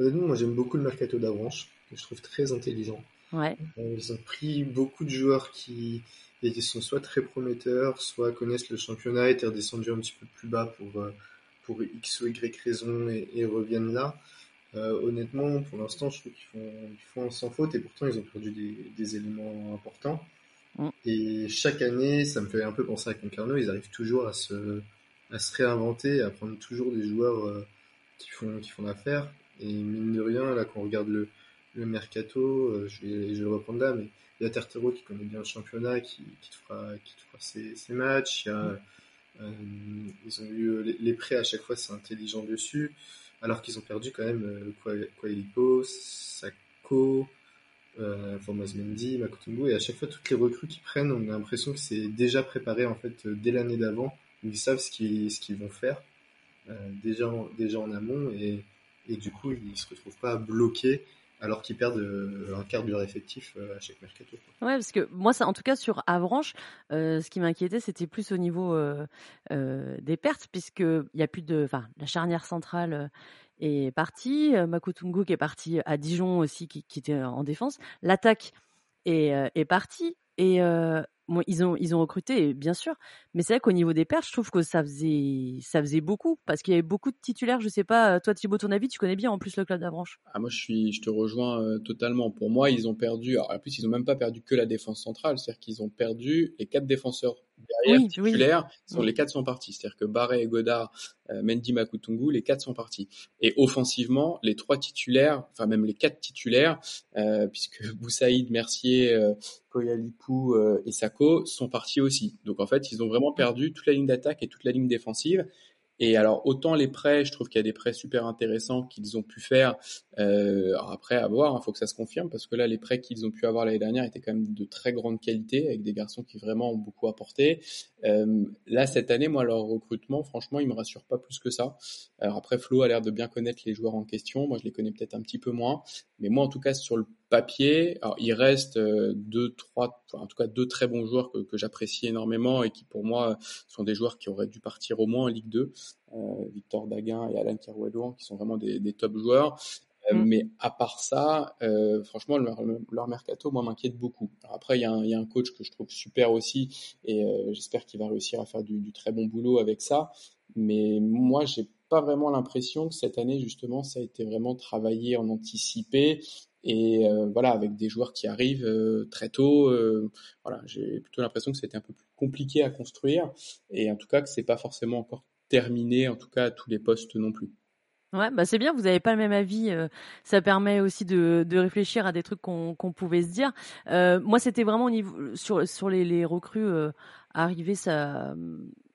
Honnêtement, moi j'aime beaucoup le mercato d'Avranches, que je trouve très intelligent. Ouais. Euh, ils ont pris beaucoup de joueurs qui, qui sont soit très prometteurs, soit connaissent le championnat, étaient redescendus un petit peu plus bas pour, euh, pour X ou Y raison et, et reviennent là. Euh, honnêtement, pour l'instant, je trouve qu'ils font, ils font sans faute et pourtant ils ont perdu des, des éléments importants. Mm. Et chaque année, ça me fait un peu penser à Concarneau, ils arrivent toujours à se, à se réinventer, à prendre toujours des joueurs euh, qui font, qui font l'affaire. Et mine de rien, là, quand on regarde le, le mercato, euh, je, vais, je vais le reprendre là, mais il y a Tertero qui connaît bien le championnat, qui, qui te fera, qui te fera ses, ses matchs. Il y a, euh, ils ont eu les, les, prêts à chaque fois, c'est intelligent dessus, alors qu'ils ont perdu quand même euh, Sako, euh, Formaz Mendy, Makutumbu, et à chaque fois, toutes les recrues qu'ils prennent, on a l'impression que c'est déjà préparé en fait dès l'année d'avant, ils savent ce qu'ils, ce qu'ils vont faire euh, déjà, déjà en amont, et et du coup ils se retrouvent pas bloqués alors qu'ils perdent euh, un quart de leur effectif euh, à chaque mercato. Ouais, parce que moi, ça, en tout cas sur Avranches, euh, ce qui m'inquiétait, c'était plus au niveau des pertes, puisque il y a plus de, enfin, la charnière centrale est partie, Makutungu qui est parti à Dijon aussi, qui, qui était en défense, l'attaque est, est partie et Ils ont ils ont recruté bien sûr, mais c'est vrai qu'au niveau des perches, je trouve que ça faisait ça faisait beaucoup parce qu'il y avait beaucoup de titulaires. Je sais pas, toi Thibaut, ton avis, tu connais bien en plus le club d'Avranches. Ah moi je suis je te rejoins euh, totalement. Pour moi, ils ont perdu. Alors, en plus, ils ont même pas perdu que la défense centrale, c'est-à-dire qu'ils ont perdu les quatre défenseurs derrière oui, titulaires. Oui. Sont. Les quatre sont partis, c'est-à-dire que Barret et Godard, euh, Mendy Makutungu, les quatre sont partis. Et offensivement, les trois titulaires, enfin même les quatre titulaires, euh, puisque Boussaïd, Mercier, euh, Koyalipou euh, et Sako sont partis aussi. Donc en fait, ils ont vraiment perdu toute la ligne d'attaque et toute la ligne défensive. Et alors autant les prêts, je trouve qu'il y a des prêts super intéressants qu'ils ont pu faire. Euh, après, à voir, il hein, faut que ça se confirme parce que là, les prêts qu'ils ont pu avoir l'année dernière étaient quand même de très grande qualité avec des garçons qui vraiment ont beaucoup apporté. Euh, là, cette année, moi, leur recrutement, franchement, il me rassure pas plus que ça. Alors après, Flo a l'air de bien connaître les joueurs en question. Moi, je les connais peut-être un petit peu moins, mais moi, en tout cas, sur le papier, alors, il reste euh, deux, trois, en tout cas deux très bons joueurs que, que j'apprécie énormément et qui pour moi sont des joueurs qui auraient dû partir au moins en Ligue 2. Euh, Victor Daguin et Alan Caruedo, qui sont vraiment des, des top joueurs. Euh, mm. Mais à part ça, euh, franchement, leur, leur, mercato, moi, m'inquiète beaucoup. Alors après, il y, a un, y, a un coach que je trouve super aussi, et euh, j'espère qu'il va réussir à faire du, du, très bon boulot avec ça. Mais moi, j'ai pas vraiment l'impression que cette année, justement, ça a été vraiment travaillé en anticipé. Et euh, voilà, avec des joueurs qui arrivent euh, très tôt, euh, voilà, j'ai plutôt l'impression que c'était un peu plus compliqué à construire, et en tout cas que c'est pas forcément encore terminé, en tout cas à tous les postes non plus. Ouais, bah c'est bien, vous n'avez pas le même avis. Euh, ça permet aussi de, de réfléchir à des trucs qu'on qu'on pouvait se dire. Euh, moi, c'était vraiment au niveau sur sur les, les recrues euh, arrivées, ça.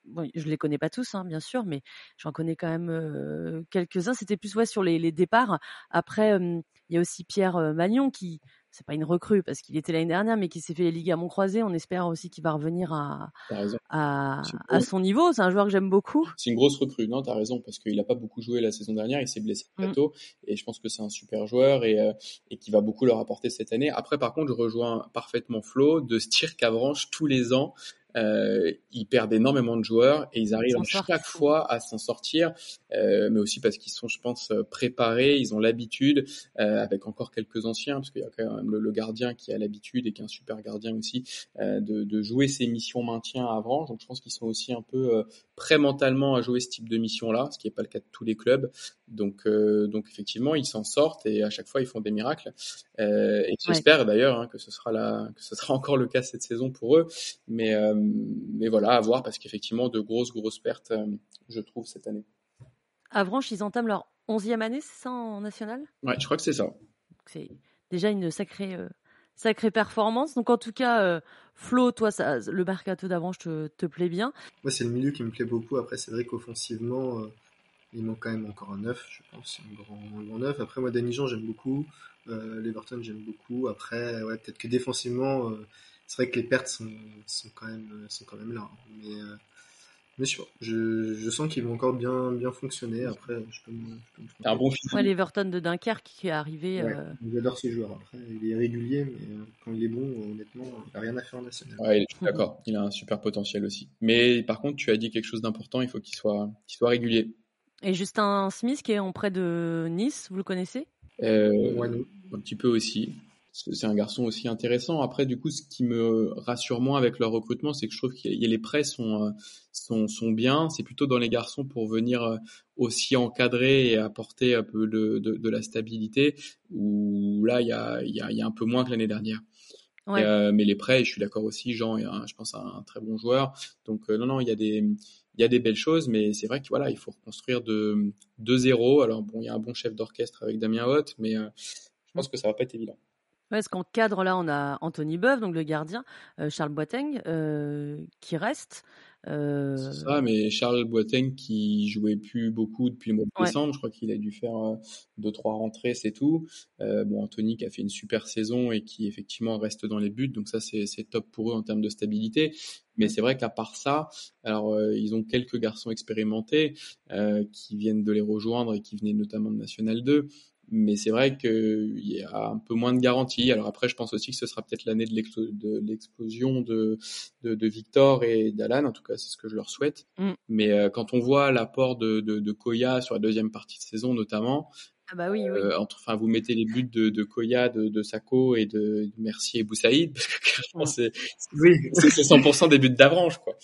Bon, je les connais pas tous, hein, bien sûr, mais j'en connais quand même quelques-uns. C'était plus ouais sur les, les départs. Après, il y a aussi Pierre Magnon qui c'est pas une recrue parce qu'il était l'année dernière, mais qui s'est fait les ligaments croisés. On espère aussi qu'il va revenir à, à, à, son niveau. C'est un joueur que j'aime beaucoup. C'est une grosse recrue, non T'as raison, parce qu'il n'a pas beaucoup joué la saison dernière. Il s'est blessé très mm. tôt, et je pense que c'est un super joueur et, euh, et qui va beaucoup leur apporter cette année. Après, par contre, je rejoins parfaitement Flo de se tirer qu'Avranche tous les ans euh, ils perdent énormément de joueurs et ils arrivent chaque fois à s'en sortir, euh, mais aussi parce qu'ils sont, je pense, préparés, ils ont l'habitude, euh, avec encore quelques anciens, parce qu'il y a quand même le, gardien qui a l'habitude et qui est un super gardien aussi, euh, de, de, jouer ces missions maintien à Avranches. Donc je pense qu'ils sont aussi un peu euh, prêts mentalement à jouer ce type de mission-là, ce qui n'est pas le cas de tous les clubs. Donc, euh, donc effectivement, ils s'en sortent et à chaque fois, ils font des miracles. et j'espère d'ailleurs hein, que ce sera la, que ce sera encore le cas cette saison pour eux. Mais mais voilà, à voir parce qu'effectivement, de grosses, grosses pertes, euh, je trouve, cette année. Avranches, ils entament leur onzième année, c'est ça, en national? Ouais, je crois que c'est ça. C'est déjà une sacrée, euh, sacrée performance. Donc, en tout cas, euh, Flo, toi, le mercato d'Avranches te, te, plaît bien Moi, c'est le milieu qui me plaît beaucoup. Après, c'est vrai qu'offensivement, il manque quand même encore un neuf, je pense, un grand, grand neuf. Après, moi, Danny Jean, j'aime beaucoup. L'Everton, j'aime beaucoup. Après, ouais, peut-être que défensivement c'est vrai que les pertes sont, sont, quand, même, sont quand même là. Mais, euh, mais je, je, je sens qu'ils vont encore bien, bien fonctionner. Après, je peux me, je un bon film. Ouais, l'Everton de Dunkerque qui est arrivé. Ouais, euh... J'adore ce joueur. Après, il est régulier, mais euh, quand il est bon, honnêtement, il n'a rien à faire en national. Ouais, d'accord. Il a un super potentiel aussi. Mais par contre, tu as dit quelque chose d'important. Il faut qu'il soit, qu'il soit régulier. Et Justin Smith qui est en près de Nice, vous le connaissez? Euh, ouais, Un petit peu aussi c'est un garçon aussi intéressant. Après, du coup, ce qui me rassure moins avec leur recrutement, c'est que je trouve que les prêts sont, euh, sont, sont bien. C'est plutôt dans les garçons pour venir euh, aussi encadrer et apporter un peu de, de, de la stabilité, où là, il y a, y, a, y a un peu moins que l'année dernière. Ouais. Euh, mais les prêts, je suis d'accord aussi, Jean est, un, je pense, un, très bon joueur. Donc, euh, non, non, il y a des il y a des belles choses, mais c'est vrai que voilà, il faut reconstruire de, de zéro. Alors bon, il y a un bon chef d'orchestre avec Damien Hoth, mais je pense que ça va pas être évident. Ouais, parce qu'en cadre, là, on a Anthony Boeuf, donc le gardien, euh, Charles Boiteng, euh, qui reste. Euh... C'est ça, mais Charles Boiteng qui jouait plus beaucoup depuis le mois de décembre, je crois qu'il a dû faire euh, deux trois rentrées, c'est tout. Euh, bon, Anthony qui a fait une super saison et qui effectivement reste dans les buts, donc ça c'est top pour eux en termes de stabilité. Mais c'est vrai qu'à part ça, alors euh, ils ont quelques garçons expérimentés qui viennent de les rejoindre et qui venaient notamment de National 2 mais c'est vrai qu'il y a un peu moins de garanties. Alors après, je pense aussi que ce sera peut-être l'année de l'explosion de, de, de, Victor et d'Alan, en tout cas c'est ce que je leur souhaite. Mm. Mais euh, quand on voit l'apport de, de, de, Koya sur la deuxième partie de saison notamment, ah bah oui, oui. Euh, entre, enfin, vous mettez les buts de, de Koya, de, de Sako et de, Mercier et Boussaïd, parce que mm. c'est oui. 100% des buts d'Avranche, quoi.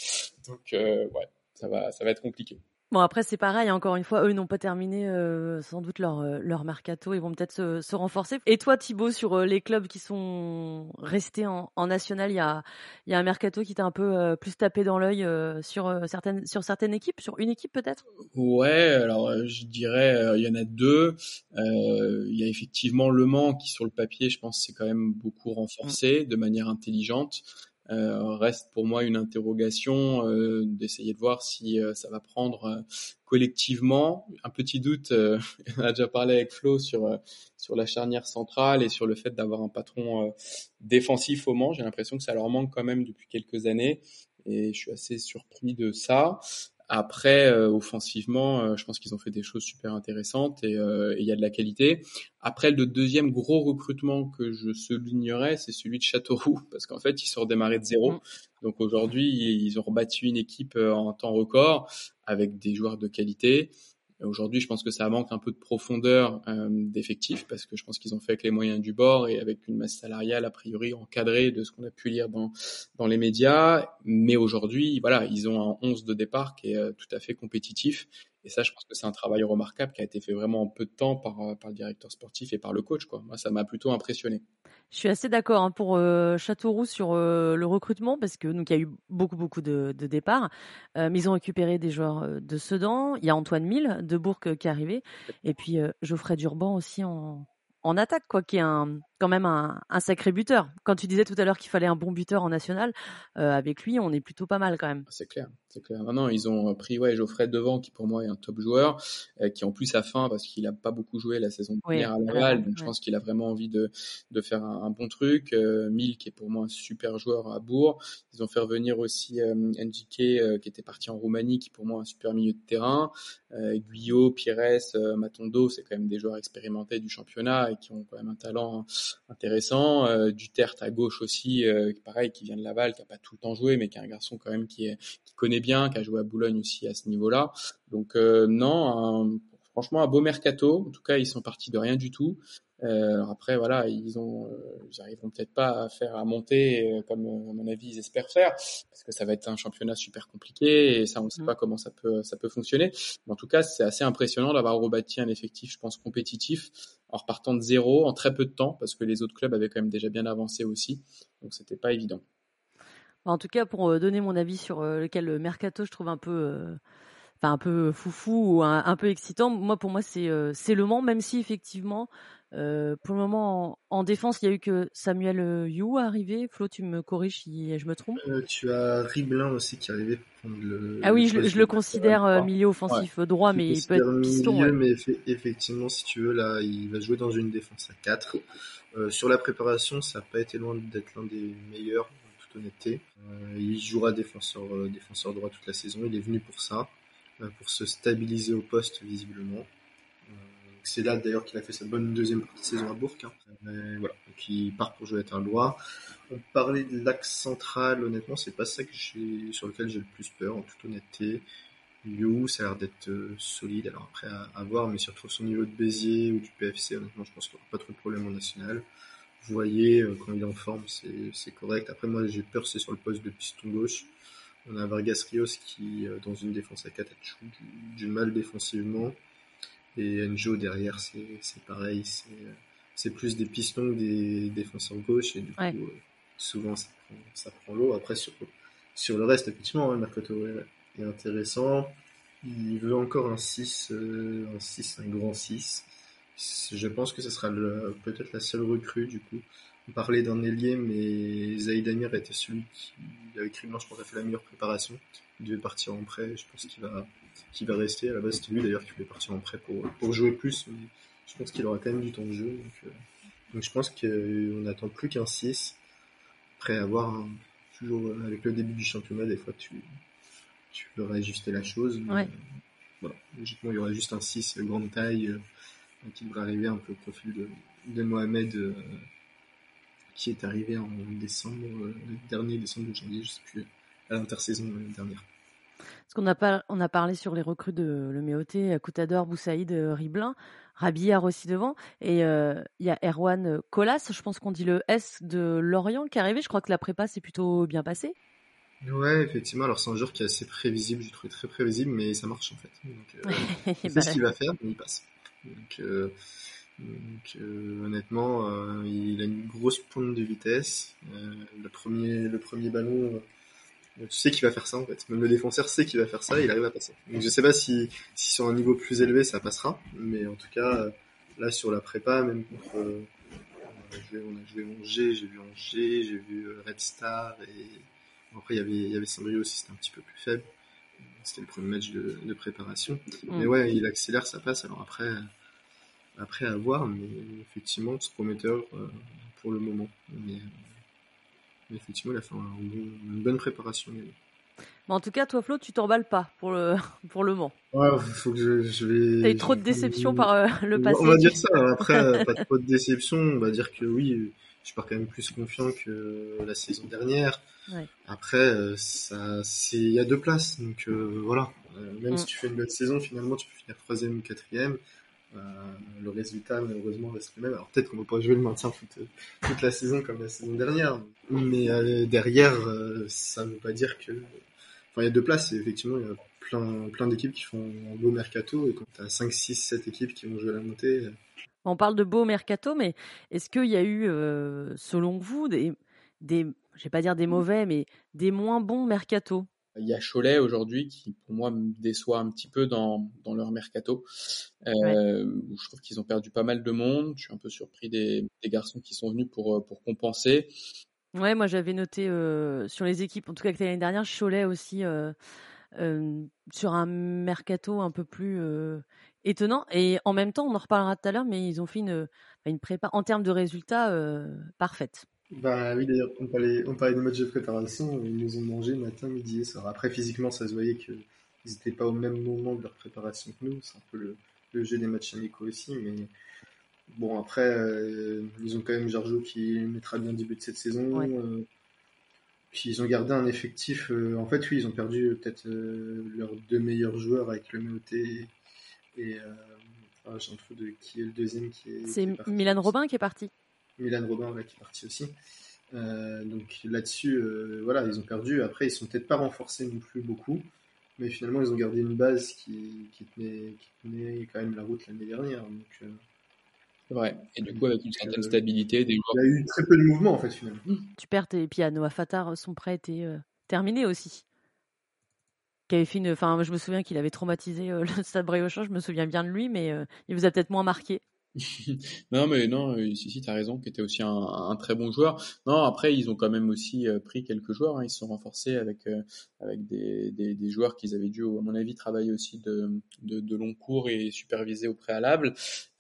Donc euh, ouais, ça va, ça va être compliqué. Bon après c'est pareil, encore une fois, eux n'ont pas terminé euh, sans doute leur euh, leur mercato, ils vont peut-être se, se, renforcer. Et toi Thibaut sur euh, les clubs qui sont restés en, en, national, il y a il y a un mercato qui t'a un peu euh, plus tapé dans l'œil euh, sur certaines sur certaines équipes, sur une équipe peut-être? Ouais, alors je dirais il y en a deux. il y a effectivement Le Mans qui sur le papier, je pense, c'est quand même beaucoup renforcé de manière intelligente. Reste pour moi une interrogation d'essayer de voir si ça va prendre collectivement. Un petit doute, on a déjà parlé avec Flo sur sur la charnière centrale et sur le fait d'avoir un patron défensif au Mans. J'ai l'impression que ça leur manque quand même depuis quelques années et je suis assez surpris de ça. Après, euh, offensivement, euh, je pense qu'ils ont fait des choses super intéressantes euh, et il y a de la qualité. Après, le deuxième gros recrutement que je soulignerais, c'est celui de Châteauroux, parce qu'en fait, ils sont redémarrés de zéro. Mm. Donc aujourd'hui, ils ont rebattu une équipe en temps record avec des joueurs de qualité. Aujourd'hui, je pense que ça manque un peu de profondeur euh, d'effectifs parce que je pense qu'ils ont fait avec les moyens du bord et avec une masse salariale a priori encadrée de ce qu'on a pu lire dans, dans les médias. Mais aujourd'hui, voilà, ils ont un 11 de départ qui est euh, tout à fait compétitif. Et ça, je pense que c'est un travail remarquable qui a été fait vraiment en peu de temps par, euh, par le directeur sportif et par le coach. Moi, ça m'a plutôt impressionné. Je suis assez d'accord hein, pour euh, Châteauroux sur euh, le recrutement parce que donc il y a eu beaucoup beaucoup de, de départs, euh, mais ils ont récupéré des joueurs de Sedan. Il y a Antoine Mille de Bourg qui est arrivé et puis Geoffrey Durban aussi en, en attaque, quoi, qui est un, quand même un, un, sacré buteur. Quand tu disais tout à l'heure qu'il fallait un bon buteur en national, euh, avec lui, on est plutôt pas mal quand même. C'est clair, c'est clair. Non, ils ont pris ouais, Geoffrey Devant, qui pour moi est un top joueur, euh, qui en plus a faim parce qu'il a pas beaucoup joué la saison dernière à Laval, donc je pense qu'il a vraiment envie de, de faire un, bon truc. Euh, Mille, qui est pour moi un super joueur à Bourg. Ils ont fait revenir aussi euh, NJK, qui était parti en Roumanie, qui pour moi un super milieu de terrain. Guyot, Pires, Matondo, c'est quand même des joueurs expérimentés du championnat et qui ont quand même un talent intéressant. Euh, Duterte à gauche aussi, euh, pareil, qui vient de Laval, qui a pas tout le temps joué, mais qui est un garçon quand même qui, est, qui connaît bien, qui a joué à Boulogne aussi à ce niveau-là. Donc non, franchement un beau mercato. En tout cas, ils sont partis de rien du tout. Euh, après, voilà, ils ont, euh, ils arriveront peut-être pas à faire à monter euh, comme à mon avis ils espèrent faire, parce que ça va être un championnat super compliqué et ça on ne sait mm. pas comment ça peut ça peut fonctionner. Mais en tout cas, c'est assez impressionnant d'avoir rebâti un effectif, je pense, compétitif en repartant de zéro en très peu de temps, parce que les autres clubs avaient quand même déjà bien avancé aussi, donc c'était pas évident. En tout cas, pour donner mon avis sur lequel le mercato je trouve un peu Enfin, un peu foufou ou un, un, peu excitant. Moi, pour moi, c'est c'est le Mans, même si effectivement, euh, pour le moment, en, défense, il y a eu que Samuel euh, You arrivé. Flo, tu me corriges si je me trompe. Euh, tu as Riblin aussi qui est arrivé pour prendre le. Ah oui, je, je le considère euh, milieu offensif droit, mais il peut être piston. Milieu, mais effectivement, si tu veux, là, il va jouer dans une défense à 4. sur la préparation, ça n'a pas été loin d'être l'un des meilleurs, en toute honnêteté. il jouera défenseur, défenseur droit toute la saison. Il est venu pour ça, pour se stabiliser au poste, visiblement. C'est là d'ailleurs qu'il a fait sa bonne deuxième partie de saison à Bourg. Hein. voilà, donc il part pour jouer à droit. On parlait de l'axe central, honnêtement, c'est pas ça sur lequel j'ai le plus peur, en toute honnêteté. You, ça a l'air d'être euh, solide, alors après à, voir, mais surtout son niveau de Béziers ou du PFC, honnêtement, je pense qu'il n'y aura pas trop de problème en national. Vous voyez, euh, quand il est en forme, c'est correct. Après, moi, j'ai peur, c'est sur le poste de piston gauche. On a Vargas Rios qui, euh, dans une défense à 4, a du, du mal défensivement. Et Enjo derrière, c'est pareil, c'est plus des pistons que des défenseurs gauche et du coup, euh, souvent ça prend, ça prend l'eau. Après, sur, sur le reste, effectivement, hein, Mercato est, intéressant. Il veut encore un 6, euh, un 6, un grand 6. Je pense que ce sera peut-être la seule recrue du coup. On parlait d'un ailier, mais Zaid Amir était celui qui, avec Riblan, je pense, a fait la meilleure préparation. Il devait partir en prêt. Je pense qu'il va, qu'il va rester. À la base, c'était lui d'ailleurs qui voulait partir en prêt pour, pour jouer plus, mais je pense qu'il aura quand même du temps de jeu. Donc, euh, donc je pense qu'on n'attend plus qu'un 6. Après avoir toujours euh, avec le début du championnat, des fois tu, tu peux réajuster la chose. ouais. voilà, logiquement, il y aura juste un 6 grande taille euh, qui devrait arriver un peu au profil de, de Mohamed qui est arrivé en décembre, dernier décembre ou janvier, je sais plus, à l'intersaison dernière. Parce qu'on a, pas, on a parlé sur les recrues de le Méoté, Coutador, Boussaïd, euh, Riblin, Rabillard aussi devant. Et euh, il y a Erwan Colas, je pense qu'on dit le S de Lorient qui est arrivé. Je crois que la prépa s'est plutôt bien passée. Ouais, effectivement. Alors, c'est un joueur qui est assez prévisible, je trouve très prévisible, mais ça marche en fait. Donc, euh, c'est ce qu'il va faire, mais il passe. Donc, donc honnêtement, il a une grosse pointe de vitesse. le, premier, le premier ballon tu sais qu'il va faire ça en fait. Même le défenseur sait qu'il va faire ça et il arrive à passer. Donc je sais pas si, si sur un niveau plus élevé ça passera, mais en tout cas là sur la prépa, même contre, on a joué Angers, j'ai vu Angers, j'ai vu Red Star et après il y avait il y avait Saint-Brieuc aussi, c'était un petit peu plus faible. C'était le premier match de, de préparation. Mm. Mais ouais, il accélère, ça passe. Alors après, après à voir, mais effectivement, c'est prometteur pour le moment. Mais, effectivement, il a fait une bonne préparation. Mais en tout cas, toi, Flo, tu t'emballes pas pour le, pour le Mans. Ouais, faut que je, je vais. T'as eu trop de déception par euh, le passé. On va dire ça. Après, pas trop de déception. On va dire que oui, je pars quand même plus confiant que la saison dernière. Ouais. Après, euh, ça, c'est, il y a deux places, donc euh, voilà. même mm. si tu fais une bonne saison, finalement, tu peux finir troisième ou quatrième. Le résultat, malheureusement, reste le même. Alors peut-être qu'on va pas jouer le maintien toute, toute la saison comme la saison dernière, mais derrière, ça veut pas dire que Enfin, il y a deux places et effectivement, il y a plein, plein d'équipes qui font un beau mercato et quand tu as 5, 6, 7 équipes qui vont jouer à la montée. Euh, On parle de beau mercato, mais est-ce qu'il y a eu, euh, selon vous, des, des, je vais pas dire des mauvais, mais des moins bons mercato? Il y a Cholet aujourd'hui qui, pour moi, me déçoit un petit peu dans, dans leur mercato. Euh, Je trouve qu'ils ont perdu pas mal de monde. Je suis un peu surpris des, des garçons qui sont venus pour, pour compenser. Ouais, moi j'avais noté euh, sur les équipes, en tout cas que l'année dernière, Cholet aussi euh, euh, sur un mercato un peu plus étonnant. Et en même temps, on en reparlera tout à l'heure, mais ils ont fait une, une prépa en termes de résultats parfaite. Bah oui, d'ailleurs, on parlait, on parlait de match de préparation, ils nous ont mangé matin, midi et soir. Après, physiquement, ça se voyait qu'ils n'étaient pas au même moment de leur préparation que nous. C'est un peu le, le jeu des matchs amicaux aussi, mais Bon, après, euh, ils ont quand même Giorgio qui mettra bien début de cette saison. Euh, puis ils ont gardé un effectif. Euh, en fait, oui, ils ont perdu peut-être leurs deux meilleurs joueurs avec le MEOT et. Ah, J'ai un de qui est le deuxième qui est. C'est Milan Robin qui est parti. Milan Robin qui est parti aussi. donc là-dessus, voilà, ils ont perdu. Après, ils sont peut-être pas renforcés non plus beaucoup, mais finalement, ils ont gardé une base qui, qui, tenait, qui tenait quand même la route l'année dernière. Donc, Ouais. Et du coup, avec une certaine stabilité, des Il y a eu très peu de mouvement en fait finalement. Tu perds et puis à Noah Fatar, son prêt était euh, terminé aussi. Qui avait fait une... Enfin, je me souviens qu'il avait traumatisé euh, le Stade Briochin. Je me souviens bien de lui, mais euh, il vous a peut-être moins marqué. non, mais non, euh, si, si, tu as raison, qui était aussi un, un, très bon joueur. Non, après, ils ont quand même aussi euh, pris quelques joueurs. Hein. Ils se sont renforcés avec, euh, avec des, des, des, joueurs qu'ils avaient dû, à mon avis, travailler aussi de, de, de long cours et superviser au préalable.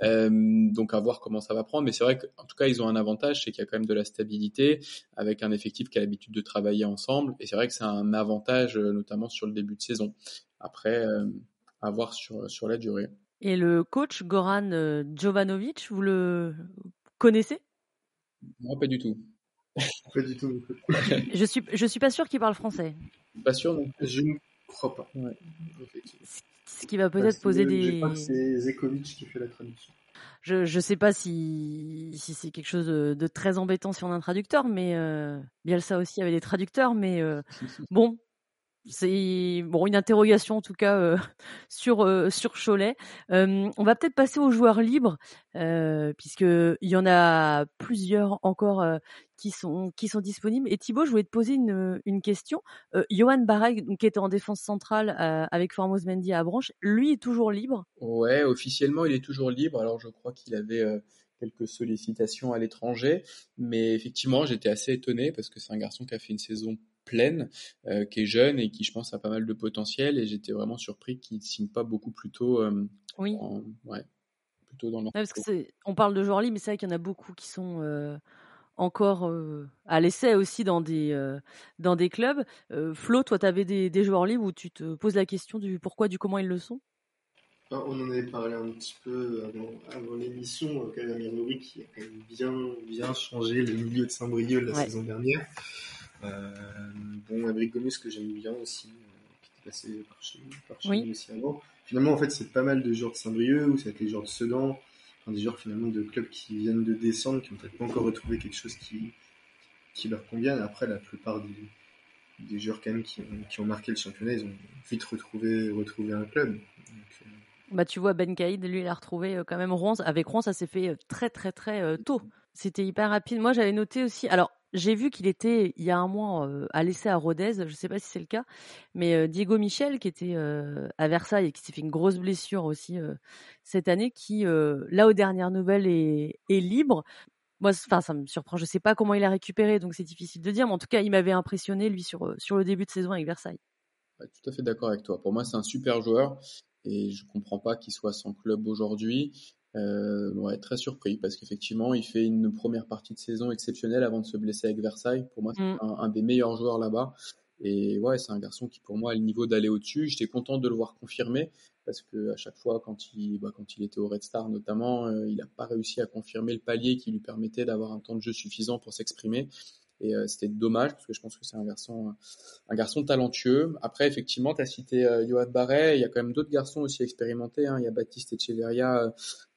Euh, donc, à voir comment ça va prendre. Mais c'est vrai qu'en tout cas, ils ont un avantage, c'est qu'il y a quand même de la stabilité avec un effectif qui a l'habitude de travailler ensemble. Et c'est vrai que c'est un avantage, notamment sur le début de saison. Après, à voir sur, sur la durée. Et le coach Goran euh, Jovanovic, vous le connaissez? Moi, pas du tout. pas du tout. je suis je suis pas sûr qu'il parle français. Pas sûr non. Je ne crois pas. Ouais. Ce qui va peut-être poser des. Je crois que c'est Zekovic qui fait la traduction. Je ne sais pas si, si c'est quelque chose de, très embêtant si on a un traducteur, mais euh, Bielsa aussi avait des traducteurs, mais euh, bon, c'est bon une interrogation en tout cas euh, sur euh, sur Cholet. Euh, on va peut-être passer aux joueurs libres puisque il y en a plusieurs encore qui sont qui sont disponibles. Et Thibaut, je voulais te poser une, une question. Johan Barek, qui était en défense centrale avec Formos Mendy à Branche, lui est toujours libre? Ouais, officiellement il est toujours libre. Alors je crois qu'il avait quelques sollicitations à l'étranger, mais effectivement j'étais assez étonné parce que c'est un garçon qui a fait une saison pleine, euh, qui est jeune et qui, je pense, a pas mal de potentiel. Et j'étais vraiment surpris qu'il ne signe pas beaucoup plus tôt. Euh, oui. ouais, plutôt dans parce que on parle de joueurs libres, mais c'est vrai qu'il y en a beaucoup qui sont euh, encore à l'essai aussi dans des, dans des clubs. Flo, toi, tu avais des, des, joueurs libres où tu te poses la question du pourquoi, du comment ils le sont? Ah, on en avait parlé un petit peu avant, l'émission, quand même, qui a quand même bien, bien changé le milieu de Saint-Brieuc la saison dernière. Euh, bon, Abric que j'aime bien aussi, euh, qui était passé par chez, par chez aussi avant. Finalement, en fait, c'est pas mal de joueurs de Saint-Brieuc, ou c'est les joueurs de Sedan, enfin, des joueurs finalement de clubs qui viennent de descendre, qui n'ont peut-être pas encore retrouvé quelque chose qui, qui leur convient. après, la plupart des, des joueurs quand même qui ont, qui ont, marqué le championnat, ils ont vite retrouvé, retrouvé un club. Donc, euh, Bah, tu vois, Ben Caïd, lui, il a retrouvé quand même Rouen. Avec Rouen, ça s'est fait très, très, très tôt. C'était hyper rapide. Moi, j'avais noté aussi. Alors, j'ai vu qu'il était il y a un mois à l'essai à Rodez, je ne sais pas si c'est le cas, mais Diego Michel qui était à Versailles et qui s'est fait une grosse blessure aussi cette année, qui là aux dernières nouvelles est, libre. moi, enfin, ça me surprend. Je sais pas comment il a récupéré, donc c'est difficile de dire. Mais en tout cas, il m'avait impressionné lui sur sur le début de saison avec Versailles. tout à fait d'accord avec toi. Pour moi, c'est un super joueur et je comprends pas qu'il soit sans club aujourd'hui. Euh, ouais, très surpris parce qu'effectivement, il fait une première partie de saison exceptionnelle avant de se blesser avec Versailles. Pour moi, c'est mm. un, des meilleurs joueurs là-bas. Et ouais, c'est un garçon qui, pour moi, a le niveau d'aller au-dessus. J'étais content de le voir confirmer parce que à chaque fois, quand il, bah, quand il était au Red Star notamment, euh, il n'a pas réussi à confirmer le palier qui lui permettait d'avoir un temps de jeu suffisant pour s'exprimer. Et euh, c'était dommage parce que je pense que c'est un garçon, un garçon talentueux. Après, effectivement, tu as cité euh, Johan Barret. Il y a quand même d'autres garçons aussi expérimentés. Hein. Il y a Baptiste Echeverria euh,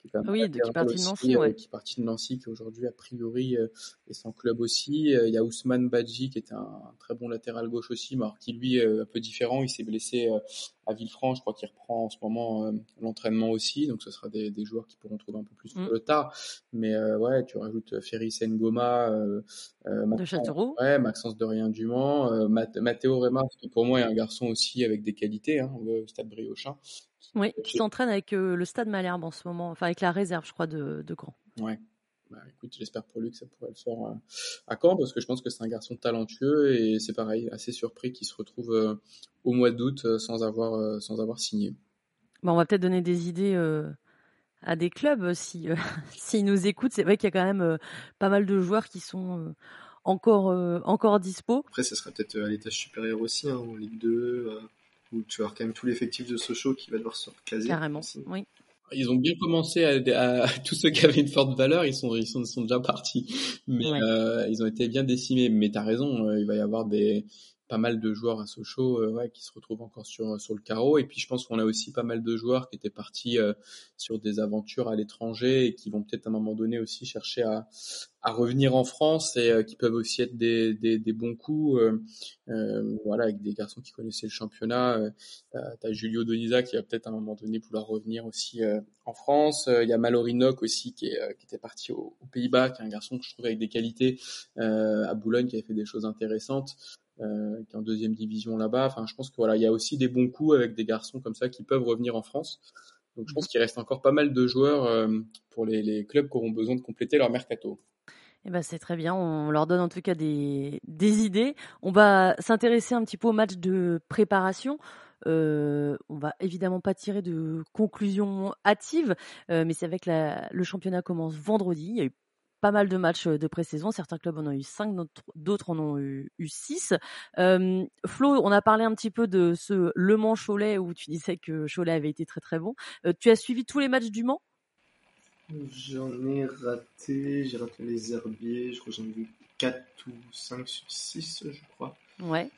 qui est oui, qui est parti de Nancy, ouais. qui est parti de Nancy, qui aujourd'hui a priori est sans club aussi. il y a Ousmane Badji qui est un, très bon latéral gauche aussi, mais alors qui lui est un peu différent. Il s'est blessé à Villefranche. Je crois qu'il reprend en ce moment l'entraînement aussi. Donc ce sera des, des, joueurs qui pourront trouver un peu plus mm. le tard. Mais ouais, tu rajoutes Ferry Sengoma, Ouais, Maxence de Rien Dumont, euh, Mathéo Remar, qui pour moi est un garçon aussi avec des qualités hein, au stade Briochin. Oui, qui s'entraîne avec euh, le stade Malherbe en ce moment, enfin avec la réserve, je crois, de, de Grand. Ouais. Bah, écoute, j'espère pour lui que ça pourrait le faire euh, à Caen parce que je pense que c'est un garçon talentueux et c'est pareil, assez surpris qu'il se retrouve au mois d'août sans avoir sans avoir signé. Bon, on va peut-être donner des idées à des clubs si s'ils nous écoutent. C'est vrai qu'il y a quand même pas mal de joueurs qui sont encore, euh, encore dispo. Après, ça sera peut-être à l'étage supérieur aussi, hein, en Ligue 2, euh, où tu vas avoir quand même tout l'effectif de Sochaux qui va devoir se caser. Carrément, oui. Ils ont bien commencé à, tous ceux qui avaient une forte valeur, ils sont ils sont, sont déjà partis, mais euh, ils ont été bien décimés. Mais t'as raison, il va y avoir des pas mal de joueurs à Sochaux euh, ouais, qui se retrouvent encore sur, sur le carreau. Et puis je pense qu'on a aussi pas mal de joueurs qui étaient partis euh, sur des aventures à l'étranger et qui vont peut-être à un moment donné aussi chercher à, à revenir en France et euh, qui peuvent aussi être des, des, des bons coups. voilà, avec des garçons qui connaissaient le championnat. tu as Julio Donisa qui va peut-être à un moment donné pouvoir revenir aussi en France. Il y a Malorinoc aussi qui, est, qui était parti aux, Pays-Bas, qui est un garçon que je trouve avec des qualités à Boulogne qui avait fait des choses intéressantes. Euh, qui est en deuxième division là-bas. Enfin, je pense que voilà, il y a aussi des bons coups avec des garçons comme ça qui peuvent revenir en France. Donc, je pense qu'il reste encore pas mal de joueurs euh, pour les, les, clubs qui auront besoin de compléter leur mercato. Eh ben, c'est très bien. On leur donne en tout cas des, des idées. On va s'intéresser un petit peu au match de préparation. Euh, on va évidemment pas tirer de conclusions hâtives, euh, mais c'est avec la, le championnat commence vendredi. Il y a eu pas mal de matchs de pré-saison. Certains clubs en ont eu 5, d'autres en ont eu, 6. Flo, on a parlé un petit peu de ce Le Mans Cholet où tu disais que Cholet avait été très très bon. tu as suivi tous les matchs du Mans? J'en ai raté, j'ai raté les herbiers, je crois que j'en ai vu 4 ou 5 sur 6, je crois. Ouais.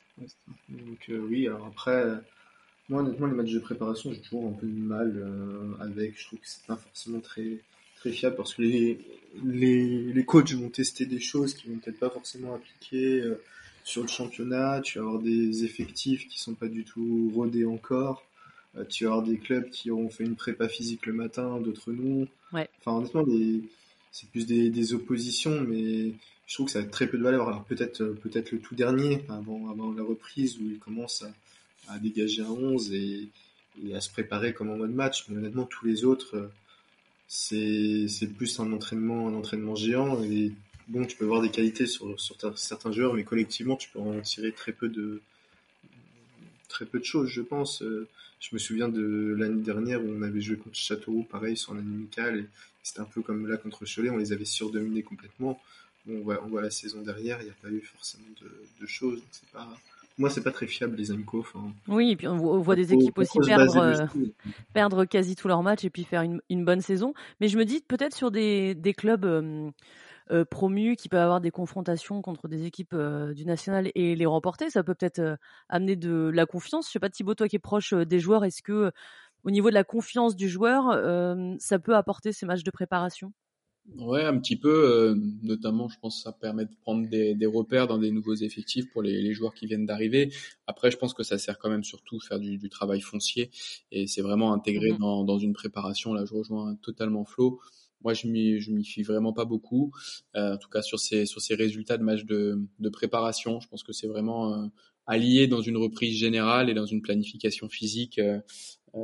Donc oui, alors après, moi honnêtement les matchs de préparation j'ai toujours un peu de mal avec, je trouve que c'est pas forcément très très fiable parce que les, les, les coachs vont tester des choses qui vont peut-être pas forcément appliquer euh, sur le championnat. Tu vas avoir des effectifs qui sont pas du tout rodés encore. Euh, tu vas avoir des clubs qui auront fait une prépa physique le matin, d'autres non. Ouais. Enfin, honnêtement, c'est plus des, des, oppositions, mais je trouve que ça a très peu de valeur. Alors peut-être euh, peut-être le tout dernier, avant, avant la reprise, où ils commencent à, à dégager un 11 et, et, à se préparer comme en mode match. Mais honnêtement, tous les autres, c'est plus un entraînement un entraînement géant et bon tu peux voir des qualités sur sur certains joueurs mais collectivement tu peux en tirer très peu de très peu de choses je pense. Euh, je me souviens de l'année dernière où on avait joué contre Châteauroux pareil sur un amical c'était un peu comme là contre Cholet on les avait surdominés complètement. Bon, on voit on voit la saison derrière il n'y a pas eu forcément de, de choses c'est pas moi, c'est pas très fiable les Amco. Oui, et puis on voit des équipes aussi perdre, euh, perdre quasi tous leurs matchs et puis faire une, une bonne saison. Mais je me dis peut-être sur des, des clubs euh, euh, promus qui peuvent avoir des confrontations contre des équipes du national et les remporter, ça peut peut-être amener de la confiance. Je sais pas Thibaut, toi qui es proche des joueurs, est-ce que au niveau de la confiance du joueur, ça peut apporter ces matchs de préparation? Ouais, un petit peu. Euh, notamment, je pense que ça permet de prendre des, des repères dans des nouveaux effectifs pour les, les joueurs qui viennent d'arriver. Après, je pense que ça sert quand même surtout à faire du, du travail foncier et c'est vraiment intégré mmh dans, dans une préparation. Là, je rejoins totalement Flo. Moi, je m'y, je m'y fie vraiment pas beaucoup. Euh, en tout cas, sur ces, sur ces résultats de match de, de préparation, je pense que c'est vraiment euh, allié dans une reprise générale et dans une planification physique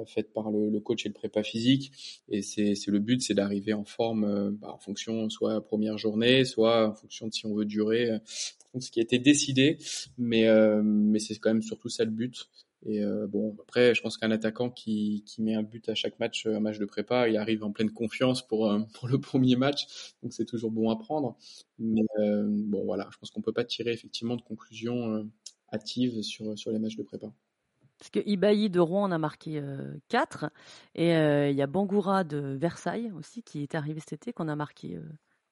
faite par le, coach et le prépa physique. Et c'est le but, c'est d'arriver en forme bah, en fonction soit première journée, soit en fonction de si on veut durer. ce qui a été décidé, mais, mais c'est quand même surtout ça le but. Et euh, bon, après, je pense qu'un attaquant qui, qui met un but à chaque match, un match de prépa, il arrive en pleine confiance pour, euh, pour le premier match, donc c'est toujours bon à prendre. Mais euh, bon, voilà, je pense qu'on peut pas tirer effectivement de conclusions hâtives sur, sur les matchs de prépa. Parce que Ibaï de Rouen en a marqué 4, et il y a Bangoura de Versailles aussi qui est arrivé cet été, qu'on a marqué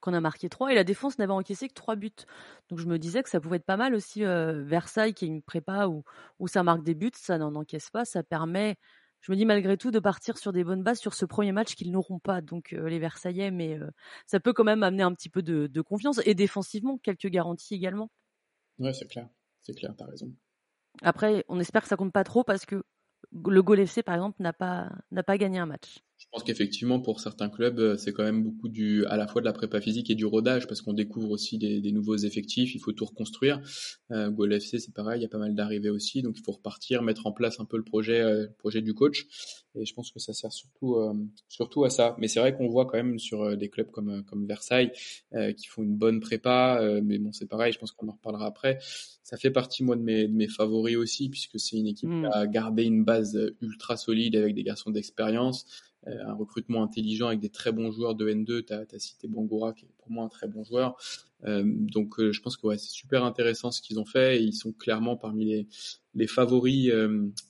qu'on a marqué 3 et la défense n'avait encaissé que 3 buts. Donc je me disais que ça pouvait être pas mal aussi euh, Versailles qui est une prépa où, ça marque des buts, ça n'en encaisse pas, ça permet, je me dis malgré tout, de partir sur des bonnes bases sur ce premier match qu'ils n'auront pas, donc euh, les Versaillais, mais euh, ça peut quand même amener un petit peu de, confiance et défensivement quelques garanties également. Ouais, c'est clair, c'est clair, t'as raison. Après, on espère que ça compte pas trop parce que le Gol FC par exemple n'a pas n'a pas gagné un match. Je pense qu'effectivement, pour certains clubs, euh, c'est quand même beaucoup du, à la fois de la prépa physique et du rodage, parce qu'on découvre aussi des, des, nouveaux effectifs, il faut tout reconstruire. Euh, Goal FC, c'est pareil, il y a pas mal d'arrivées aussi, donc il faut repartir, mettre en place un peu le projet, euh, le projet du coach. Et je pense que ça sert surtout, euh, surtout à ça. Mais c'est vrai qu'on voit quand même sur des clubs comme, comme Versailles, qui font une bonne prépa, mais bon, c'est pareil, je pense qu'on en reparlera après. Ça fait partie, moi, de mes, de mes favoris aussi, puisque c'est une équipe mmh. qui a gardé une base ultra solide avec des garçons d'expérience. Euh, un recrutement intelligent avec des très bons joueurs de N2. Tu as, cité Bangoura qui est pour moi un très bon joueur. Euh, donc euh, je pense que ouais, c'est super intéressant ce qu'ils ont fait. ils sont clairement parmi les, les favoris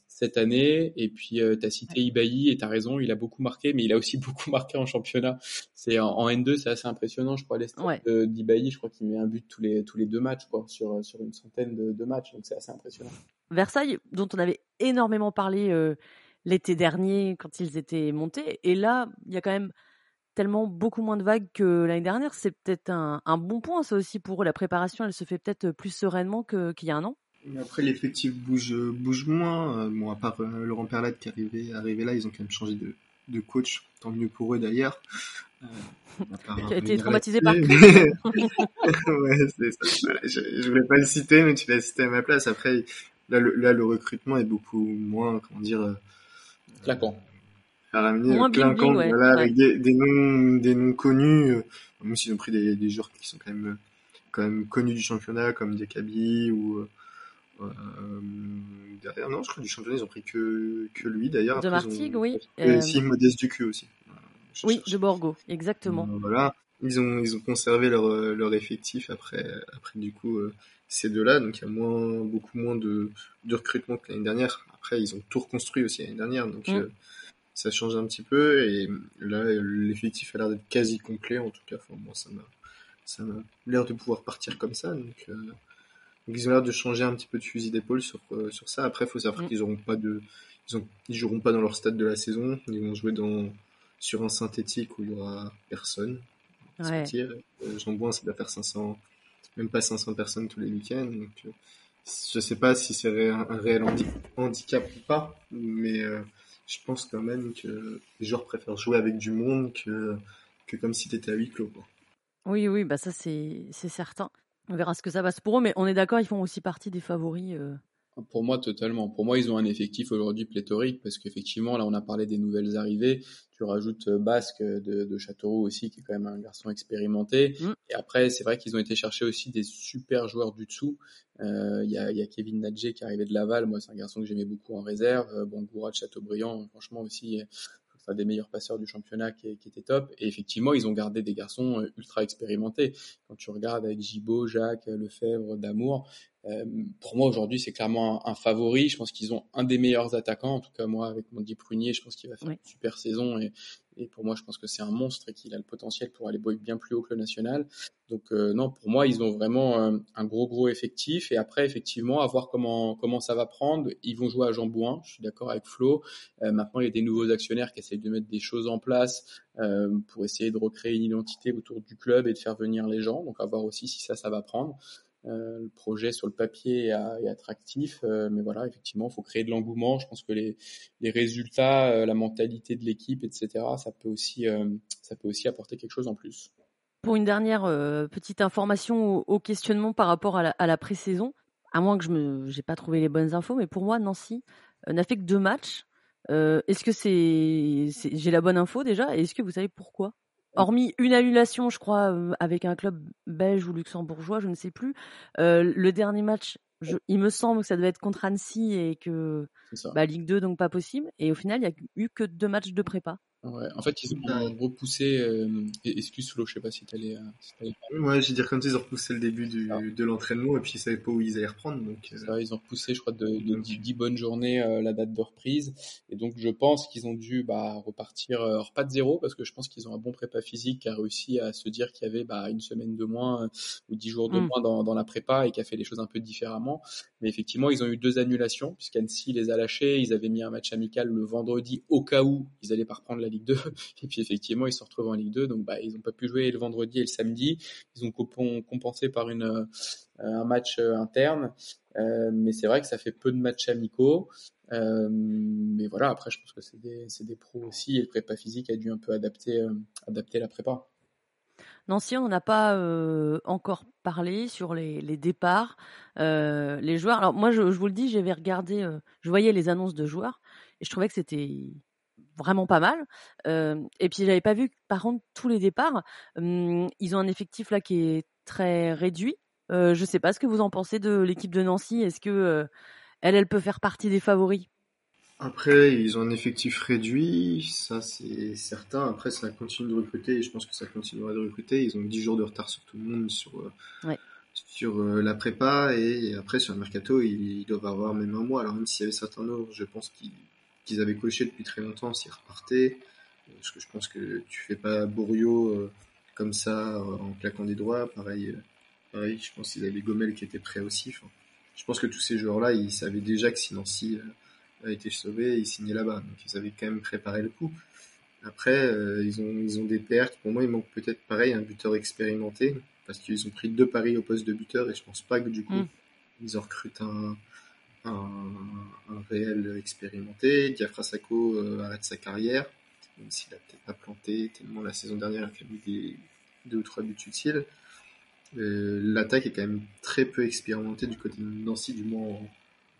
cette année. Et puis, tu as cité Ibaï et tu as raison, il a beaucoup marqué, mais il a aussi beaucoup marqué en championnat. C'est en, N2, c'est assez impressionnant, je crois, les stats d'Ibaï, je crois qu'il met un but tous les, tous les deux matchs, quoi, sur, sur une centaine de, de matchs, donc c'est assez impressionnant. Versailles, dont on avait énormément parlé l'été dernier quand ils étaient montés. Et là, il y a quand même tellement beaucoup moins de vagues que l'année dernière. C'est peut-être un, bon point, ça aussi, pour eux. La préparation, elle se fait peut-être plus sereinement qu'il y a un an. Après, l'effectif bouge, bouge moins. Euh, bon, à part euh, Laurent Perlat qui est arrivé, arrivé là, ils ont quand même changé de, de coach. Tant mieux pour eux d'ailleurs. Euh, qui a été traumatisé par. ouais, c'est ça. Je, je, voulais pas le citer, mais tu l'as cité à ma place. Après, là, le, là, le recrutement est beaucoup moins, comment dire, Claquant. clinquant, voilà, avec des, des, noms, des noms connus, euh, même s'ils ont pris des, des joueurs qui sont quand même, quand même connus du championnat, comme Dekabi ou, euh, euh, derrière, non, je crois du championnat, ils ont pris que, que lui, d'ailleurs. De Martigues, oui. Et euh... si, Modeste Ducu aussi. oui, de Borgo, exactement. voilà. Ils ont, ils ont conservé leur, leur effectif après, après du coup, ces deux-là, donc il y a moins, beaucoup moins de, de recrutement que l'année dernière. Après, ils ont tout reconstruit aussi l'année dernière, donc mm. euh, ça change un petit peu. Et là, l'effectif a l'air d'être quasi complet, en tout cas. Enfin, moi, ça m'a, ça m'a l'air de pouvoir partir comme ça. Donc, euh, donc ils ont l'air de changer un petit peu de fusil d'épaule sur, euh, sur ça. Après, il faut savoir mm. qu'ils auront pas de, ils, ont, ils joueront pas dans leur stade de la saison. Ils vont jouer dans, sur un synthétique où il y aura personne. Ouais. Jean Bouin, ça doit faire 500, même pas 500 personnes tous les week-ends. Donc, je sais pas si c'est un, réel handicap ou pas, mais euh, je pense quand même que les joueurs préfèrent jouer avec du monde que, comme si tu à huis clos. Oui, oui, bah ça c'est certain. On verra ce que ça passe pour eux, mais on est d'accord, ils font aussi partie des favoris. Euh, pour moi, totalement. Pour moi, ils ont un effectif aujourd'hui pléthorique parce qu'effectivement, là, on a parlé des nouvelles arrivées. Tu rajoutes euh, Basque de, de Châteauroux aussi, qui est quand même un garçon expérimenté. Mm. Et après, c'est vrai qu'ils ont été chercher aussi des super joueurs du dessous. Euh, il y, a, y, a, Kevin Nadje qui arrivait de Laval. Moi, c'est un garçon que j'aimais beaucoup en réserve. Euh, bon, de Châteaubriand, franchement aussi, un des meilleurs passeurs du championnat qui, qui, était top. Et effectivement, ils ont gardé des garçons ultra expérimentés. Quand tu regardes avec Gibaud, Jacques, Lefebvre, Damour, euh, pour moi aujourd'hui c'est clairement un, favori. Je pense qu'ils ont un des meilleurs attaquants. En tout cas moi avec Mondi Prunier, je pense qu'il va faire une super saison et, et, pour moi je pense que c'est un monstre et qu'il a le potentiel pour aller bien plus haut que le national. Donc euh, non pour moi ils ont vraiment euh, un gros gros effectif et après effectivement à voir comment ça va prendre. Ils vont jouer à Jambouin, je suis d'accord avec Flo. maintenant il y a des nouveaux actionnaires qui essayent de mettre des choses en place pour essayer de recréer une identité autour du club et de faire venir les gens. Donc à voir aussi si ça ça va prendre. Euh, le projet sur le papier est, attractif, euh, mais voilà, effectivement, il faut créer de l'engouement. Je pense que les, résultats, euh, la mentalité de l'équipe, etc., ça peut aussi, ça peut aussi apporter quelque chose en plus. Pour une dernière petite information au, questionnement par rapport à la, la pré-saison, à moins que je n'ai pas trouvé les bonnes infos, mais pour moi, Nancy n'a fait que deux matchs est-ce que c'est, j'ai la bonne info déjà Est-ce que vous savez pourquoi? Hormis une annulation, je crois, avec un club belge ou luxembourgeois, je ne sais plus. le dernier match, il me semble que ça devait être contre Annecy et que bah, Ligue 2, donc pas possible. Et au final, il n'y a eu que deux matchs de prépa. Ouais, en fait, ils ont repoussé. Euh, excuse Flo, je sais pas si t'allais. Euh, ouais, j'ai dire comme ça, ils ont repoussé le début du, ah. de l'entraînement et puis ils savaient pas où ils allaient reprendre. Donc, euh... ils ont repoussé, je crois, de, de 10, bonnes journées euh, la date de reprise. Et donc, je pense qu'ils ont dû bah, repartir, euh, alors pas de zéro, parce que je pense qu'ils ont un bon prépa physique qui a réussi à se dire qu'il y avait bah, une semaine de moins ou dix jours de mm. moins dans, dans, la prépa et qui a fait les choses un peu différemment. Mais effectivement, ils ont eu deux annulations, puisqu'Annecy les a lâchés. Ils avaient mis un match amical le vendredi au cas où ils allaient pas reprendre la Ligue 2. Et puis effectivement, ils se retrouvent en Ligue 2, donc bah, ils n'ont pas pu jouer le vendredi et le samedi. Ils ont compensé par une, euh, un match euh, interne. Euh, mais c'est vrai que ça fait peu de matchs amicaux. Mais voilà, après, je pense que c'est des, des, pros aussi et le prépa physique a dû un peu adapter, adapter la prépa. Nancy, on n'a pas encore parlé sur les, les départs, les joueurs. Alors moi, je, vous le dis, j'avais regardé, je voyais les annonces de joueurs et je trouvais que c'était vraiment pas mal. et puis j'avais pas vu, par contre, tous les départs. Hum, ils ont un effectif là qui est très réduit. Euh, je sais pas ce que vous en pensez de l'équipe de Nancy. Est-ce que euh, elle, elle peut faire partie des favoris? Après, ils ont un effectif réduit, ça c'est certain. Après, ça continue de recruter et je pense que ça continuera de recruter. Ils ont 10 jours de retard sur tout le monde sur euh, sur la prépa et après sur le mercato, ils, doivent avoir même un mois. Alors même s'il y avait certains autres, je pense qu'ils qu'ils avaient coché depuis très longtemps s'ils repartaient. Parce que je pense que tu fais pas Bourriot euh, comme ça euh, en claquant des doigts. Pareil, euh, pareil je pense qu'ils avaient Gomel qui était prêt aussi. je pense que tous ces joueurs-là, ils savaient déjà que si Nancy a été sauvé, ils signaient là-bas. Donc ils avaient quand même préparé le coup. Après, ils, ont, ils ont des pertes. Pour moi, il manque peut-être pareil un buteur expérimenté. Parce qu'ils ont pris deux paris au poste de buteur et je pense pas que du coup, mm. ils ont recruté un, un, un réel expérimenté. Diafrasako euh, arrête sa carrière, même s'il a peut-être pas planté tellement la saison dernière il a mis des deux ou trois buts utiles. Euh, L'attaque est quand même très peu expérimentée du côté de Nancy, du moins en,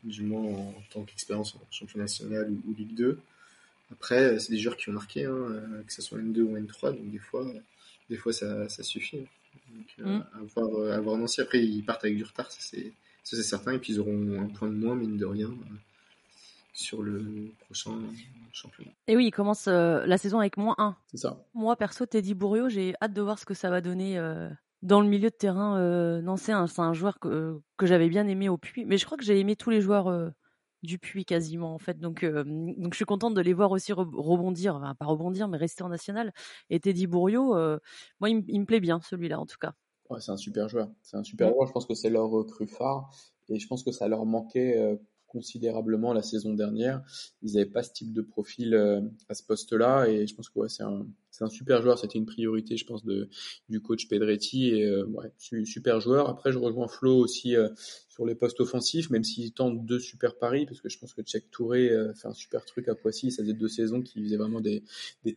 du moins en tant qu'expérience en championnat national ou, Ligue 2. Après, c'est des joueurs qui ont marqué, hein, euh, que ce soit N2 ou N3, donc des fois, des fois ça, ça suffit. Donc, euh, mm. avoir, avoir Nancy, après ils partent avec du retard, c'est ça, c'est certain. Et puis, ils auront un point de moins, mine de rien, euh, sur le prochain championnat. Et oui, ils commencent euh, la saison avec moins 1. C'est ça. Moi, perso, Teddy Bourriot, j'ai hâte de voir ce que ça va donner euh, dans le milieu de terrain euh, C'est un, joueur que, que j'avais bien aimé au Puy. Mais je crois que j'ai aimé tous les joueurs du Puy quasiment, en fait. Donc, donc, je suis contente de les voir aussi rebondir. Enfin, pas rebondir, mais rester en national. Et Teddy Bourriot, moi, il me plaît bien, celui-là, en tout cas c'est un super joueur. C'est un super joueur. Je pense que c'est leur recrue phare et je pense que ça leur manquait euh, considérablement la saison dernière. Ils n'avaient pas ce type de profil euh, à ce poste-là et je pense que ouais, c'est un, c'est un super joueur. C'était une priorité, je pense, de, du coach Pedretti et euh, super joueur. Après, je rejoins Flo aussi sur les postes offensifs, même s'il tente deux super paris, parce que je pense que Tchèque Touré euh, fait un super truc à Poissy, ça faisait deux saisons qui faisait vraiment des,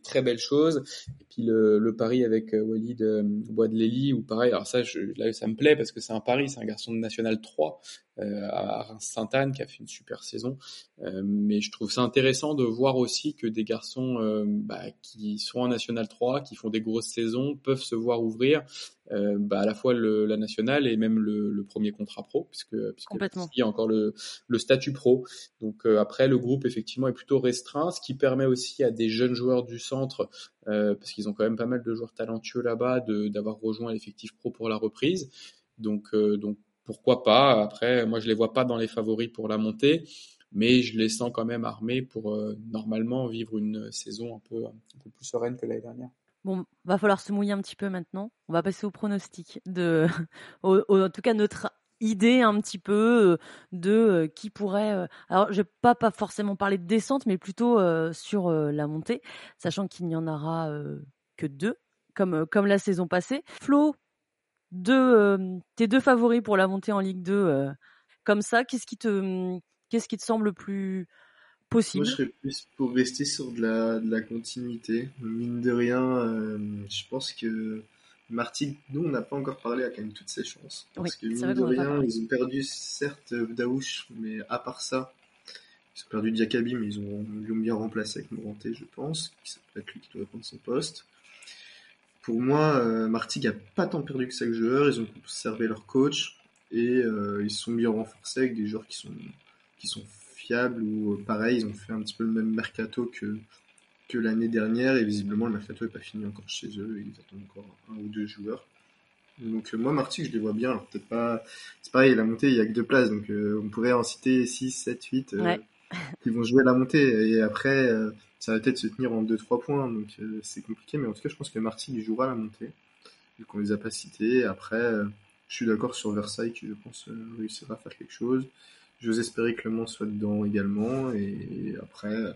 très belles choses. Et puis le, pari avec euh, Walid euh, Bois-de-Lély, ou pareil, alors ça, là, ça me plaît parce que c'est un pari, c'est un garçon de National 3 euh, à Reims-Sainte-Anne qui a fait une super saison. Euh, mais je trouve ça intéressant de voir aussi que des garçons bah, qui sont en National 3, qui font des grosses saisons, peuvent se voir ouvrir euh, bah, à la fois le, la nationale et même le, le premier contrat pro, puisque, puisque il y a encore le, le statut pro. Donc euh, après, le groupe effectivement est plutôt restreint, ce qui permet aussi à des jeunes joueurs du centre, euh, parce qu'ils ont quand même pas mal de joueurs talentueux là-bas, d'avoir rejoint l'effectif pro pour la reprise. Donc, donc pourquoi pas? Après, moi je les vois pas dans les favoris pour la montée mais je les sens quand même armés pour normalement vivre une saison un peu, un peu plus sereine que l'année dernière. Bon, va falloir se mouiller un petit peu maintenant. On va passer au pronostic de, en tout cas notre idée un petit peu euh, de euh, qui pourrait. Euh, alors, je vais pas pas forcément parler de descente, mais plutôt sur la montée, sachant qu'il n'y en aura que deux, comme comme la saison passée. Flo, deux, tes deux favoris pour la montée en Ligue 2, comme ça, qu'est-ce qui te qu'est-ce qui te semble plus moi, je serais plus pour rester sur de la, de la continuité. Mine de rien, euh, je pense que Marty, nous, on n'a pas encore parlé à quand même toutes ses chances. Parce que mine de rien, ils ont perdu certes Daouche, mais à part ça, Ils ont perdu Diakabi, mais ils ont, l'ont bien remplacé avec Moranté, je pense. C'est peut-être lui qui doit prendre son poste. Pour moi, euh, Martigues n'a pas tant perdu que ça que joueurs. Ils ont conservé leur coach et euh, ils sont bien renforcés avec des joueurs qui sont, qui sont fiables ou pareil, ils ont fait un petit peu le même mercato que, que l'année dernière et visiblement le mercato n'est pas fini encore chez eux. Ils attendent encore un ou deux joueurs. Donc euh, moi Martigues je les vois bien, alors peut-être pas c'est pareil, la montée il y a que deux places donc euh, on pourrait en citer 6 7 8 qui vont jouer la montée et après euh, ça va peut-être se tenir en 2 3 points donc c'est compliqué mais en tout cas je pense que Martigues jouera la montée vu qu'on les a pas cités. Après je suis d'accord sur Versailles qui je pense réussira à faire quelque chose. J'ose espérer que Le Mans soit dedans également et après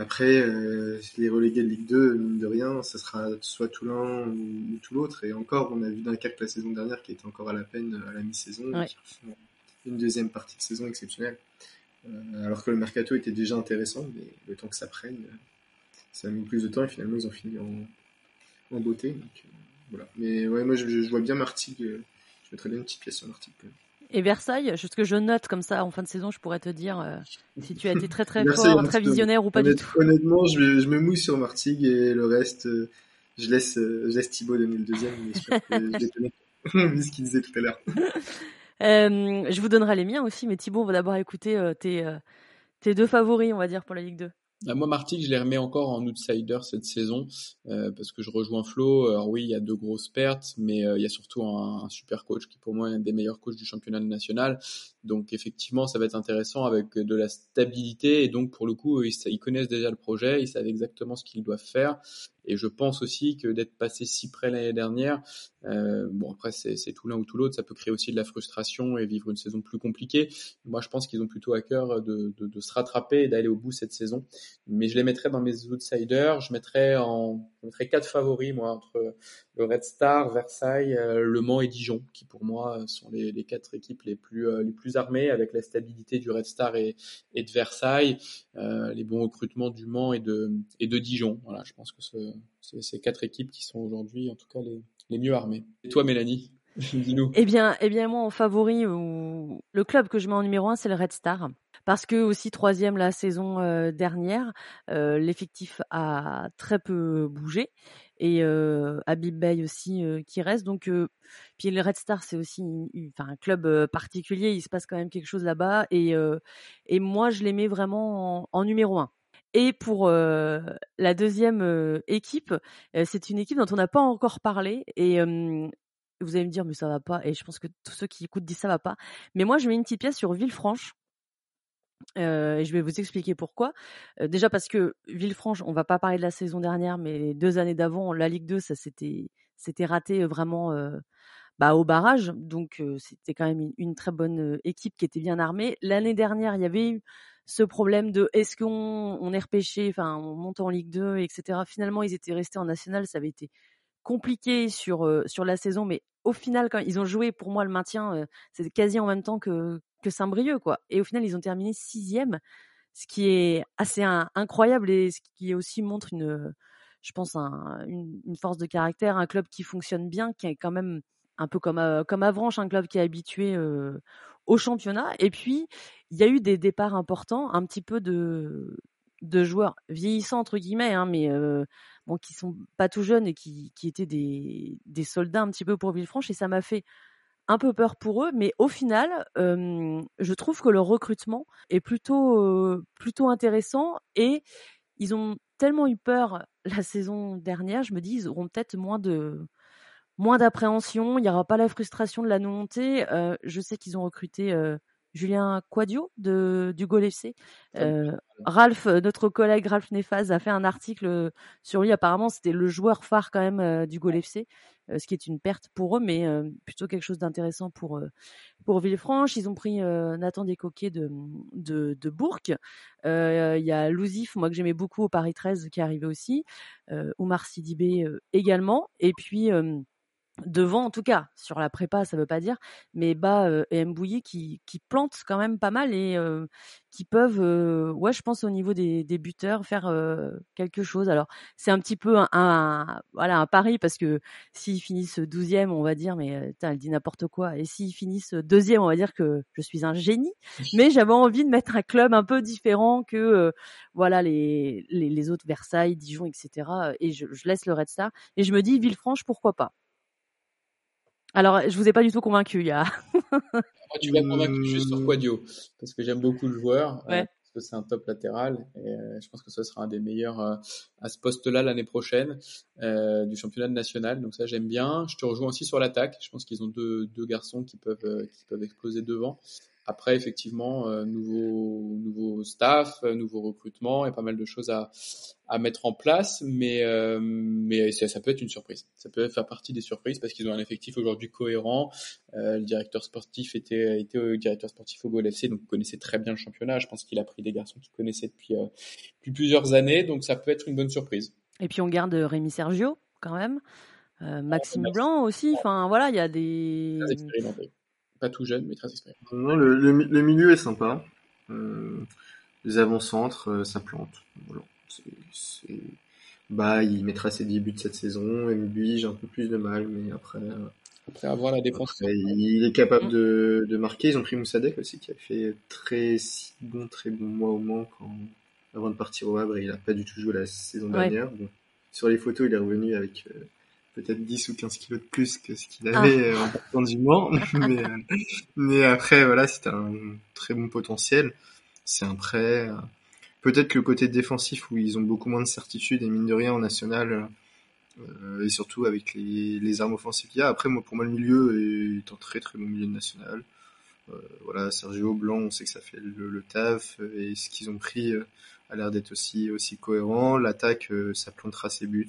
après, euh, les relégués de Ligue 2, mine de rien, ça sera soit tout l'un ou, tout l'autre. Et encore, on a vu Dunkerque la saison dernière qui était encore à la peine à la mi-saison, une deuxième partie de saison exceptionnelle. Euh, alors que le mercato était déjà intéressant, mais le temps que ça prenne, ça a mis plus de temps et finalement ils ont fini en, en beauté. Donc, euh, voilà. Mais ouais, moi je, je vois bien Martigues, je mettrais bien une petite pièce sur Martigues. Et Versailles, ce que je note comme ça en fin de saison, je pourrais te dire euh, si tu as été très très fort, très visionnaire ou pas du tout. Honnêtement, je, me mouille sur Martigues et le reste, euh, je laisse, euh, je laisse Thibaut donner le deuxième, mais je ce qu'il disait tout à l'heure. je vous donnerai les miens aussi, mais Thibaut, on va d'abord écouter tes, tes deux favoris, on va dire, pour la Ligue 2. Bah, moi, Martigues, je les remets encore en outsider cette saison euh, parce que je rejoins Flo. Alors oui, il y a deux grosses pertes, mais euh, il y a surtout un, super coach qui pour moi est un des meilleurs coachs du championnat national. Donc effectivement, ça va être intéressant avec de la stabilité et donc pour le coup, ils connaissent déjà le projet, ils savent exactement ce qu'ils doivent faire. Et je pense aussi que d'être passé si près l'année dernière, euh, bon après c'est tout l'un ou tout l'autre, ça peut créer aussi de la frustration et vivre une saison plus compliquée. Moi je pense qu'ils ont plutôt à cœur de, de, de se rattraper et d'aller au bout cette saison. Mais je les mettrais dans mes outsiders, je mettrais en je mettrais quatre favoris moi entre Red Star, Versailles, euh, Le Mans et Dijon, qui pour moi sont les, quatre équipes les plus euh, les plus armées avec la stabilité du Red Star et, de Versailles, euh, les bons recrutements du Mans et de Dijon. Je pense que c'est ces quatre équipes qui sont aujourd'hui en tout cas les, mieux armées. Et toi, Mélanie Dis-nous. Eh bien, eh bien, moi, en favori, le club que je mets en numéro un, c'est le Red Star parce que aussi troisième la saison euh, dernière, euh, l'effectif a très peu bougé et euh, Habib Bey aussi qui reste. Donc puis le Red Star c'est aussi enfin un club particulier, il se passe quand même quelque chose là-bas et et moi je les mets vraiment en, numéro un. Et pour la deuxième équipe, c'est une équipe dont on n'a pas encore parlé et vous allez me dire mais ça va pas et je pense que tous ceux qui écoutent disent ça va pas. Mais moi je mets une petite pièce sur Villefranche euh, et je vais vous expliquer pourquoi. Euh, déjà parce que Villefranche, on va pas parler de la saison dernière, mais deux années d'avant, la Ligue 2, ça s'était c'était raté vraiment euh, bah, au barrage. Donc c'était quand même une, très bonne équipe qui était bien armée. L'année dernière, il y avait eu ce problème de est-ce qu'on on est repêché, enfin on monte en Ligue 2, etc. Finalement, ils étaient restés en national, ça avait été compliqué sur sur la saison, mais au final, quand ils ont joué pour moi le maintien, c'était quasi en même temps que que Saint-Brieuc, quoi. Et au final, ils ont terminé sixième, ce qui est assez incroyable et ce qui aussi montre une, je pense, une, force de caractère, un club qui fonctionne bien, qui est quand même un peu comme comme Avranches, un club qui est habitué au championnat. Et puis, il y a eu des départs importants, un petit peu de de joueurs vieillissants entre guillemets, hein, mais bon, qui sont pas tout jeunes et qui, qui étaient des, des soldats un petit peu pour Villefranche. Et ça m'a fait un peu peur pour eux, mais au final, je trouve que leur recrutement est plutôt plutôt intéressant et ils ont tellement eu peur la saison dernière, je me dis ils auront peut-être moins de moins d'appréhension, il n'y aura pas la frustration de la non montée. je sais qu'ils ont recruté Julien Quadio de, du Gol FC. Euh, Ralph, notre collègue Ralph Nefaz a fait un article sur lui. Apparemment, c'était le joueur phare quand même euh, du Gol FC, euh, ce qui est une perte pour eux, mais plutôt quelque chose d'intéressant pour pour Villefranche. Ils ont pris Nathan Descoquets de, de, de Bourg. Il y a Louzif, moi que j'aimais beaucoup au Paris 13, qui est arrivé aussi. Oumar Sidibé également. Et puis devant en tout cas. Sur la prépa ça veut pas dire mais Bas euh, et qui qui plantent quand même pas mal et euh, qui peuvent euh, ouais je pense au niveau des, des buteurs faire quelque chose. Alors c'est un petit peu un, voilà un pari parce que s'ils finissent douzième on va dire mais elle dit n'importe quoi. Et s'ils finissent deuxième on va dire que je suis un génie. Mais j'avais envie de mettre un club un peu différent que voilà les, les, les autres Versailles Dijon etc et je, je laisse le Red Star. Et je me dis Villefranche pourquoi pas? Alors, je vous ai pas du tout convaincu, il y a. Moi, tu m'as convaincu juste sur Quadio, parce que j'aime beaucoup le joueur, euh, parce que c'est un top latéral, et euh, je pense que ce sera un des meilleurs euh, à ce poste-là l'année prochaine du championnat national. Donc ça, j'aime bien. Je te rejoins aussi sur l'attaque. Je pense qu'ils ont deux, deux garçons qui peuvent qui peuvent exploser devant. Après, effectivement, euh, nouveau, nouveau staff, euh, nouveau recrutement et pas mal de choses à, à mettre en place, mais, euh, mais ça, ça, peut être une surprise. Ça peut faire partie des surprises parce qu'ils ont un effectif aujourd'hui cohérent. le directeur sportif était, était directeur sportif au Gol FC, donc connaissait très bien le championnat. Je pense qu'il a pris des garçons qu'il connaissait depuis, depuis plusieurs années, donc ça peut être une bonne surprise. Et puis on garde Rémi Sergio quand même. Maxime Blanc aussi. Enfin voilà, il y a des pas tout jeune, mais très expérimenté. Non, le, le, milieu est sympa. Euh, les avant-centres, euh, ça plante. Voilà. Bah, il mettra ses débuts de cette saison. Et lui, j'ai un peu plus de mal, mais après. Euh, après avoir la défense. il est capable mm. de, de, marquer. Ils ont pris Moussadek aussi, qui a fait très bon, très bon mois au Mans quand, avant de partir au Havre. il a pas du tout joué la saison dernière. sur les photos, il est revenu avec peut-être 10 ou 15 kilos de plus que ce qu'il ah. avait euh, en partant du Mans. mais, euh, mais après, voilà, c'est un très bon potentiel. C'est un prêt. Euh, peut-être que le côté défensif, où ils ont beaucoup moins de certitude, et mine de rien, en national, et surtout avec les, les armes offensives qu'il y a. Après, moi, pour moi, le milieu est un très très bon milieu national. voilà, Sergio Blanc, on sait que ça fait le, le taf, et ce qu'ils ont pris a l'air d'être aussi, aussi cohérent. L'attaque, ça plantera ses buts.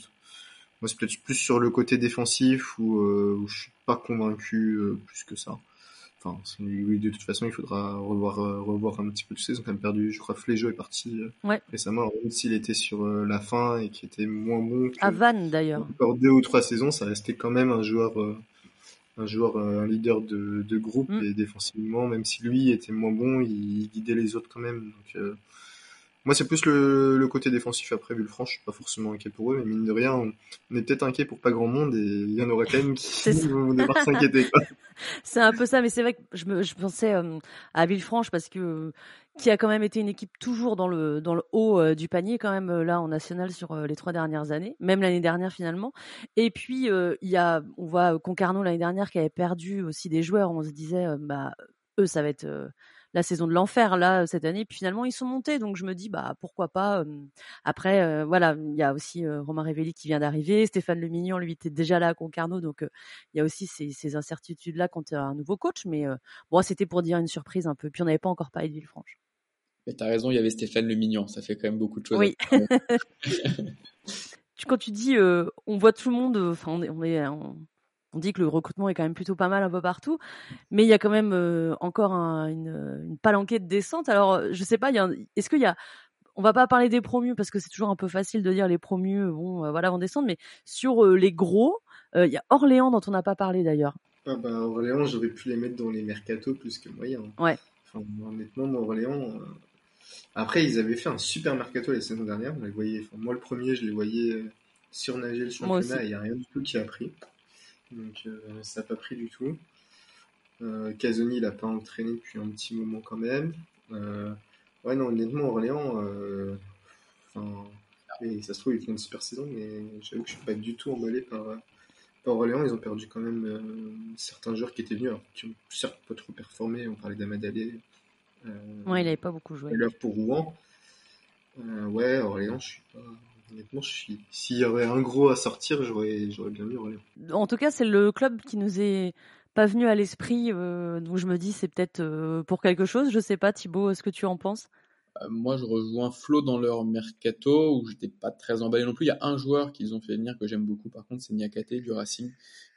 Moi, c'est peut-être plus sur le côté défensif où, euh, où je suis pas convaincu euh, plus que ça. Enfin, oui, de toute façon, il faudra revoir, euh, revoir un petit peu tout ça. Ils ont quand même perdu, je crois, Fléjo est parti euh, récemment. Alors, même s'il était sur la fin et qui était moins bon. Que, à Vannes, d'ailleurs. Encore deux ou trois saisons, ça restait quand même un joueur, un joueur, un leader de, de groupe mm. et défensivement, même si lui était moins bon, il guidait les autres quand même. Donc, moi, c'est plus le, le, côté défensif après Villefranche. Je suis pas forcément inquiet pour eux, mais mine de rien, on, est peut-être inquiet pour pas grand monde et il y en aura quand même qui vont devoir s'inquiéter. c'est un peu ça, mais c'est vrai que je, me, je pensais euh, à Villefranche parce que qui a quand même été une équipe toujours dans le dans le haut euh, du panier quand même euh, là en national sur les trois dernières années, même l'année dernière finalement. Et puis il y a on voit Concarneau l'année dernière qui avait perdu aussi des joueurs. On se disait bah eux ça va être la saison de l'enfer là cette année. Puis finalement ils sont montés, donc je me dis bah pourquoi pas. après voilà, il y a aussi Romain Révelli qui vient d'arriver, Stéphane Lemignon lui était déjà là à Concarneau, donc il y a aussi ces, ces incertitudes là quand tu as un nouveau coach. Mais bon c'était pour dire une surprise un peu. Puis on n'avait pas encore parlé de Villefranche. Mais t'as raison, il y avait Stéphane Lemignon, ça fait quand même beaucoup de choses. Oui. quand tu dis on voit tout le monde, enfin on est, on est on dit que le recrutement est quand même plutôt pas mal un peu partout, mais il y a quand même euh, encore une, une, palanquée de descente. Alors, euh, je sais pas, est-ce qu'il y a, on va pas parler des promus parce que c'est toujours un peu facile de dire les promus, euh, bon, voilà, vont descendre, mais sur les gros, il y a Orléans dont on n'a pas parlé d'ailleurs. Ah bah Orléans, j'aurais pu les mettre dans les mercatos plus que moyen. Ouais. Enfin, honnêtement, Orléans. Après, ils avaient fait un super mercato la saison dernière. On les voyait. moi, le premier, je les voyais surnager le championnat et il n'y a rien du tout qui a pris donc euh, ça n'a pas pris du tout. Euh, Casoni, il n'a pas entraîné depuis un petit moment quand même. Euh, ouais, non, honnêtement, Orléans, enfin, et ça se trouve, ils font une super saison, mais j'avoue que je suis pas du tout emballé par, par Orléans. Ils ont perdu quand même certains joueurs qui étaient venus, alors qui ont certes pas trop performé. On parlait d'Amadalé. Ouais, il n'avait pas beaucoup joué. L'heure pour Rouen. ouais, Orléans, je suis pas. Honnêtement, s'il y avait un gros à sortir, j'aurais, j'aurais bien vu En tout cas, c'est le club qui nous est pas venu à l'esprit, euh, donc je me dis c'est peut-être euh, pour quelque chose. Je sais pas, Thibaut, ce que tu en penses? Euh, Moi, je rejoins Flo dans leur mercato où j'étais pas très emballé non plus. Il y a un joueur qu'ils ont fait venir que j'aime beaucoup, par contre, c'est Niakate du Racing,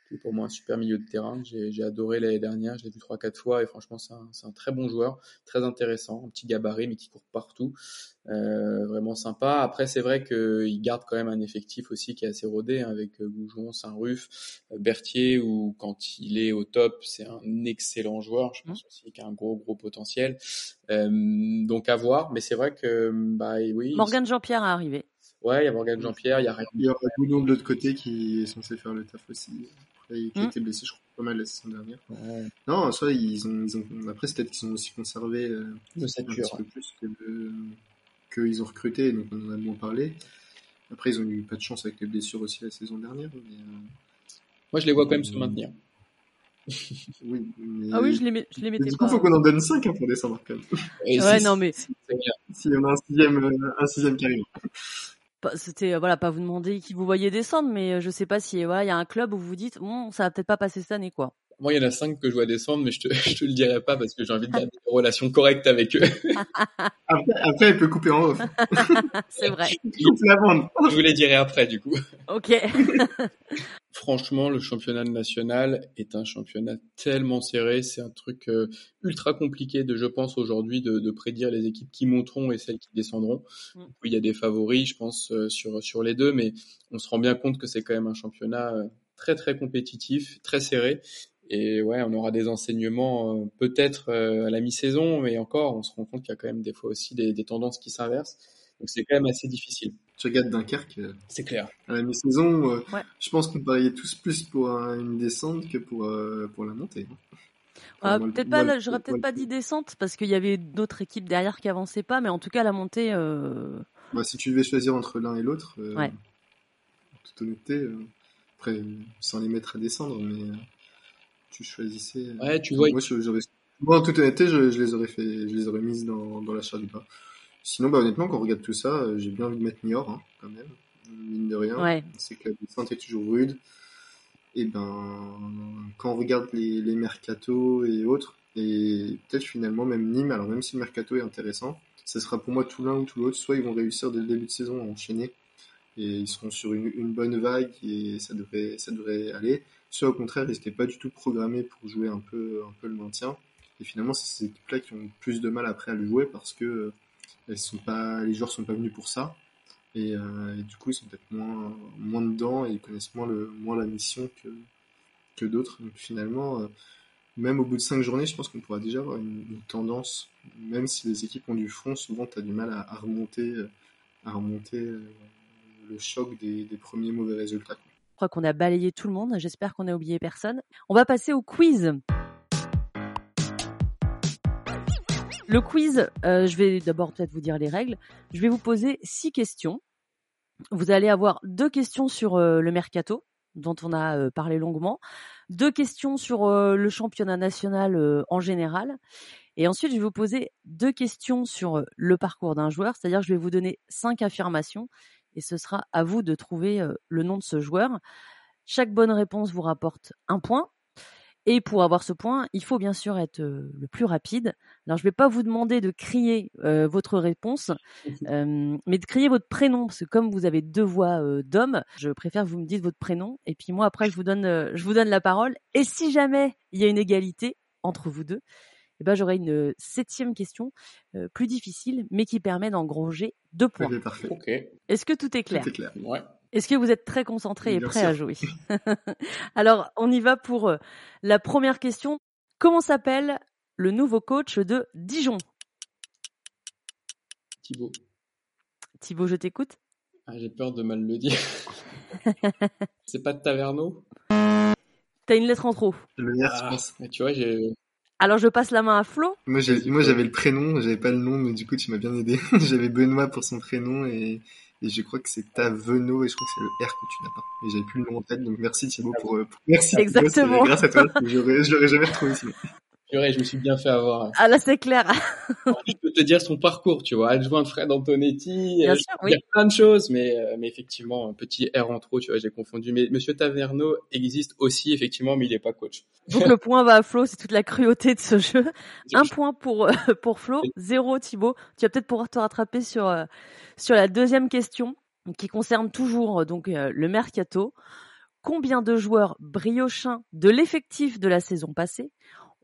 qui est pour moi un super milieu de terrain. J'ai adoré l'année dernière, je l'ai vu trois quatre fois et franchement c'est un, un, très bon joueur, très intéressant, un petit gabarit mais qui court partout, euh, vraiment sympa. Après c'est vrai qu'il garde quand même un effectif aussi qui est assez rodé hein, avec euh, Goujon, Saint-Ruf, euh, Berthier ou quand il est au top c'est un excellent joueur, je pense mmh. aussi qu'il a un gros gros potentiel. Euh, donc à voir, mais c'est vrai que bah oui. Morgan Jean-Pierre est arrivé. Ouais, il y a Morgan Jean-Pierre, il y a Il y Goulon de l'autre côté qui est censé faire le taf aussi. Après, qui a été blessé, je crois, pas mal la saison dernière. Ouais. Non, ça, ils ont, ils ont... Après, c'est peut-être qu'ils ont aussi conservé euh, un petit peu plus que le... qu'ils ont recruté, donc on en a moins parlé. Après, ils ont eu pas de chance avec les blessures aussi la saison dernière. Mais, euh... Moi, je les vois quand même se maintenir. oui, mais... Ah oui, je les, je les mettais du pas. coup, faut qu'on en donne 5 hein, pour descendre quand même. Et Ouais, si- non, mais si- c'est bien. Si on a un sixième, euh, un sixième qui arrive. C'était euh, voilà, pas vous demander qui vous voyez descendre, mais euh, je sais pas si voilà, il y a un club où vous vous dites bon, ça va peut-être pas passer cette année quoi. Moi, il y en a cinq que je vois descendre, mais je te, je te le dirai pas parce que j'ai envie de garder des relations correctes avec eux. Après, après, elle peut couper en off. C'est vrai. Coupe la bande. je vous les dirai après, du coup. Ok. Franchement, le championnat national est un championnat tellement serré. C'est un truc euh, ultra compliqué de, je pense, aujourd'hui, de, de prédire les équipes qui monteront et celles qui descendront. Mm. Il y a des favoris, je pense, euh, sur, sur les deux, mais on se rend bien compte que c'est quand même un championnat euh, très, très compétitif, très serré. Et ouais, on aura des enseignements euh, peut-être euh, à la mi-saison, mais encore, on se rend compte qu'il y a quand même des fois aussi des, des tendances qui s'inversent. Donc c'est quand même assez difficile. Tu regardes Dunkerque, euh, C'est clair. à la mi-saison, euh, Ouais. je pense qu'on pariait tous plus pour un- une descente que pour, euh, pour la montée. hein. Enfin, moi, le- peut-être moi, pas, j'aurais peut-être pas dit descente parce qu'il y avait d'autres équipes derrière qui avançaient pas, mais en tout cas la montée. Euh... Bah, si tu devais choisir entre l'un et l'autre, euh, Ouais. en toute honnêteté, euh, après, sans les mettre à descendre, mais euh, tu choisissais. euh, Ouais, tu vois, Moi, moi, en toute honnêteté, je, je les aurais fait, je les aurais mises dans, dans la chair du bas. Sinon, bah, honnêtement, quand on regarde tout ça, euh, j'ai bien envie de mettre Niort, hein, quand même, mine de rien. Ouais. C'est que la descente est toujours rude. Et ben, quand on regarde les, les mercatos et autres, et peut-être finalement même Nîmes, alors même si le mercato est intéressant, ce sera pour moi tout l'un ou tout l'autre. Soit ils vont réussir dès le début de saison à enchaîner et ils seront sur une, une bonne vague et ça devrait, ça devrait aller. Soit au contraire, ils n'étaient pas du tout programmés pour jouer un peu, un peu le maintien. Et finalement, c'est ces équipes-là qui ont plus de mal après à le jouer parce que euh, elles sont pas, les joueurs sont pas venus pour ça. Et, euh, et du coup, ils sont peut-être moins, moins dedans et ils connaissent moins, le, la mission que, d'autres. Donc finalement, euh, même au bout de cinq journées, je pense qu'on pourra déjà avoir une, tendance. Même si les équipes ont du fond, souvent tu as du mal à, remonter, à remonter le choc des, premiers mauvais résultats. Je crois qu'on a balayé tout le monde. J'espère qu'on n'a oublié personne. On va passer au quiz. Le quiz, euh, je vais d'abord peut-être vous dire les règles. Je vais vous poser six questions. Vous allez avoir deux questions sur euh, le mercato, dont on a euh, parlé longuement, deux questions sur le championnat national en général, et ensuite je vais vous poser deux questions sur le parcours d'un joueur, c'est-à-dire je vais vous donner cinq affirmations, et ce sera à vous de trouver euh, le nom de ce joueur. Chaque bonne réponse vous rapporte un point. Et pour avoir ce point, il faut bien sûr être euh, le plus rapide. Alors, je ne vais pas vous demander de crier euh, votre réponse, euh, mais de crier votre prénom, parce que comme vous avez deux voix euh, d'homme, je préfère que vous me dites votre prénom, et puis moi après je vous donne, je vous donne la parole. Et si jamais il y a une égalité entre vous deux, eh ben j'aurai une euh, septième question euh, plus difficile, mais qui permet d'engranger deux points. Ok, parfait. Ok. Est-ce que tout est clair? Tout est clair. Ouais. est-ce que vous êtes très concentré et Bien prêt sûr. à jouer? Alors, on y va pour euh, la première question. Comment s'appelle le nouveau coach de Dijon? Thibaut. Thibaut, je t'écoute. Ah, j'ai peur de mal le dire. c'est pas de Taverneau? T'as une lettre en trop. Le Ah, je pense. mais Tu vois, j'ai. Alors, je passe la main à Flo. Moi, j'avais le prénom, j'avais pas le nom, mais du coup, tu m'as bien aidé. j'avais Benoît pour son prénom et, et je crois que c'est Tavenot et je crois que c'est le R que tu n'as pas. Et j'avais plus le nom en tête, donc merci Thibaut pour, euh, pour- merci. Thibaut, Exactement. c'est grâce à toi, je l'aurais, je l'aurais jamais retrouvé sinon. Purée, je me suis bien fait avoir. Ah là, c'est clair. je peux te dire son parcours, tu vois, adjoint de Fred Antonetti. Bien euh, sûr, Il y oui. a plein de choses, mais, euh, mais effectivement, un petit R en trop, tu vois, j'ai confondu. Mais Monsieur Taverneau existe aussi, effectivement, mais il est pas coach. Donc, le point va à Flo. C'est toute la cruauté de ce jeu. Un point pour, euh, pour Flo, zéro Thibaut. Tu vas peut-être pouvoir te rattraper sur, euh, sur la deuxième question qui concerne toujours euh, donc le mercato. Combien de joueurs briochins de l'effectif de la saison passée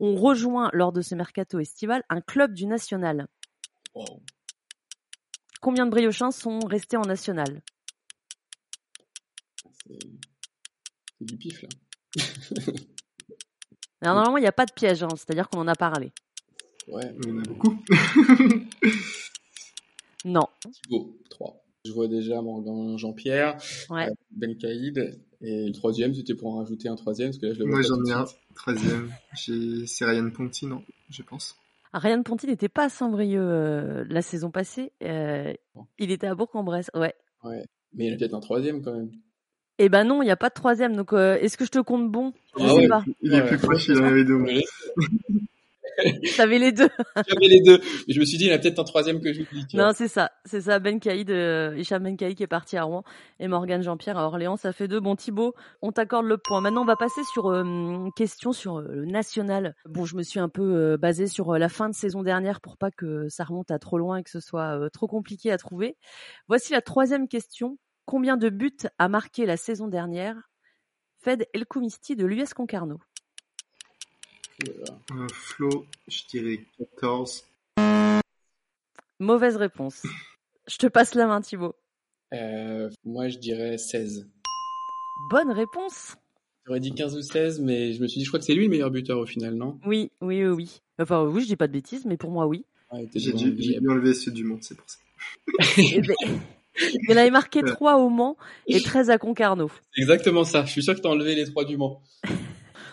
ont rejoint lors de ce mercato estival un club du national Wow. Combien de briochins sont restés en national? C'est du pif là. Alors, Normalement, il n'y a pas de piège, hein, c'est-à-dire qu'on en a parlé. Ouais. Il y en a beaucoup. Non. Thibaut, 3. Je vois déjà Morgan Jean-Pierre, Ouais. euh, Ben Kaïd, et le troisième, c'était pour en rajouter un troisième, parce que là, je le vois Moi j'en ai un. Troisième. J'ai- C'est Ryan Ponty, non Je pense. Ryan Ponty n'était pas à Saint-Brieuc euh, la saison passée. euh, il était à Bourg-en-Bresse. Ouais. Ouais. Mais il y en a peut-être un troisième quand même. Eh ben non, il n'y a pas de troisième. Donc, euh, est-ce que je te compte bon? Je Ah sais ouais. pas. Il est Ouais. plus proche, il en avait deux. Mais T'avais les deux. J'avais les deux. Mais je me suis dit, il y en a peut-être un troisième que j'oublie. Non, c'est ça. C'est ça. Ben Caïd, euh, Hicham Ben qui est parti à Rouen et Morgane Jean-Pierre à Orléans. Ça fait deux. Bon, Thibaut, on t'accorde le point. Maintenant, on va passer sur euh, une question sur euh, le national. Bon, je me suis un peu euh, basée sur euh, la fin de saison dernière pour pas que ça remonte à trop loin et que ce soit euh, trop compliqué à trouver. Voici la troisième question. Combien de buts a marqué la saison dernière Fed El Koumisti de l'US Concarneau? Euh, Flo, je dirais 14. Mauvaise réponse. Je te passe la main, Thibaut. Euh, moi, je dirais 16. Bonne réponse. J'aurais dit 15 ou 16, mais je me suis dit, je crois que c'est lui le meilleur buteur au final, non? Oui, oui, oui. Enfin, oui, je dis pas de bêtises, mais pour moi, oui. Ouais, était J'ai dû, dû enlever ceux du monde, c'est pour ça. Eh ben, Il avait marqué Ouais. 3 au Mans et 13 à Concarneau. C'est exactement ça. Je suis sûr que t'as enlevé les trois du Mans.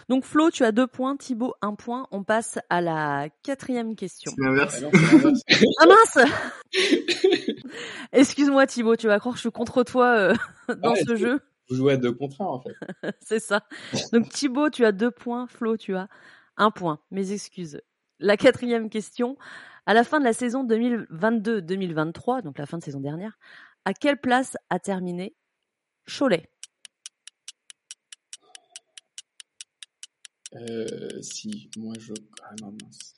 Donc Flo, tu as deux points, Thibaut un point. On passe à la quatrième question. L'inverse. Ah. Ah mince Excuse-moi Thibaut, tu vas croire que je suis contre toi euh, dans Ouais, ce jeu. Vous jouez à deux contre un, en fait. C'est ça. Donc Thibaut, tu as deux points. Flo, tu as un point. Mes excuses. La quatrième question. À la fin de la saison 2022-2023, donc la fin de saison dernière, à quelle place a terminé Cholet? Euh, si, moi je. Ah non, mince.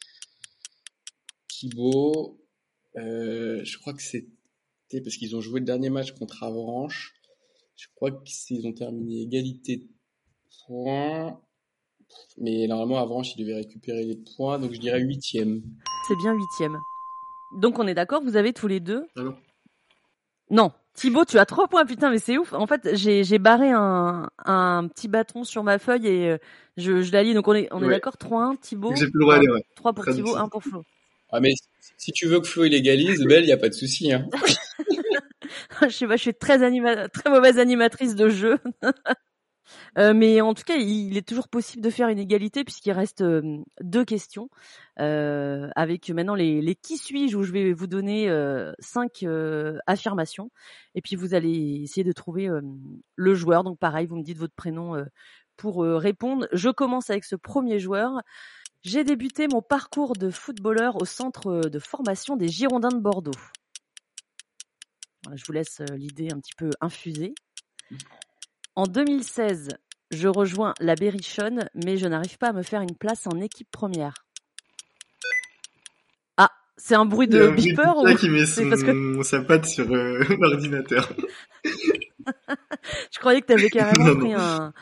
Thibaut, euh, je crois que c'était parce qu'ils ont joué le dernier match contre Avranches. Je crois qu'ils ont terminé égalité de points. Mais normalement, Avranches, ils devaient récupérer les points, donc je dirais huitième. C'est bien huitième. Donc on est d'accord, vous avez tous les deux Ah non. Thibaut, tu as trois points, putain, mais c'est ouf. En fait, j'ai j'ai barré un, un petit bâton sur ma feuille et euh, je, je la lis. Donc on est, on est Ouais. d'accord 3-1, Thibaut. J'ai plus le droit d'aller, ouais. 3 pour Thibaut, difficile. 1 pour Flo. Ah, mais si- si tu veux que Flo il égalise, Belle, il n'y a pas de souci. Hein. je sais pas, je suis très, anima très mauvaise animatrice de jeu. Euh, mais en tout cas, il est toujours possible de faire une égalité puisqu'il reste euh, deux questions euh, avec maintenant les, les qui suis-je où je vais vous donner euh, cinq affirmations et puis vous allez essayer de trouver le joueur. Donc pareil, vous me dites votre prénom pour répondre. Je commence avec ce premier joueur. J'ai débuté mon parcours de footballeur au centre de formation des Girondins de Bordeaux. Voilà, je vous laisse l'idée un petit peu infuser. En 2016, je rejoins la Berrichonne, mais je n'arrive pas à me faire une place en équipe première. Ah, c'est un bruit de beeper ou qui met son, parce que- sa patte sur euh, l'ordinateur. je croyais que tu avais carrément Non, non. pris un,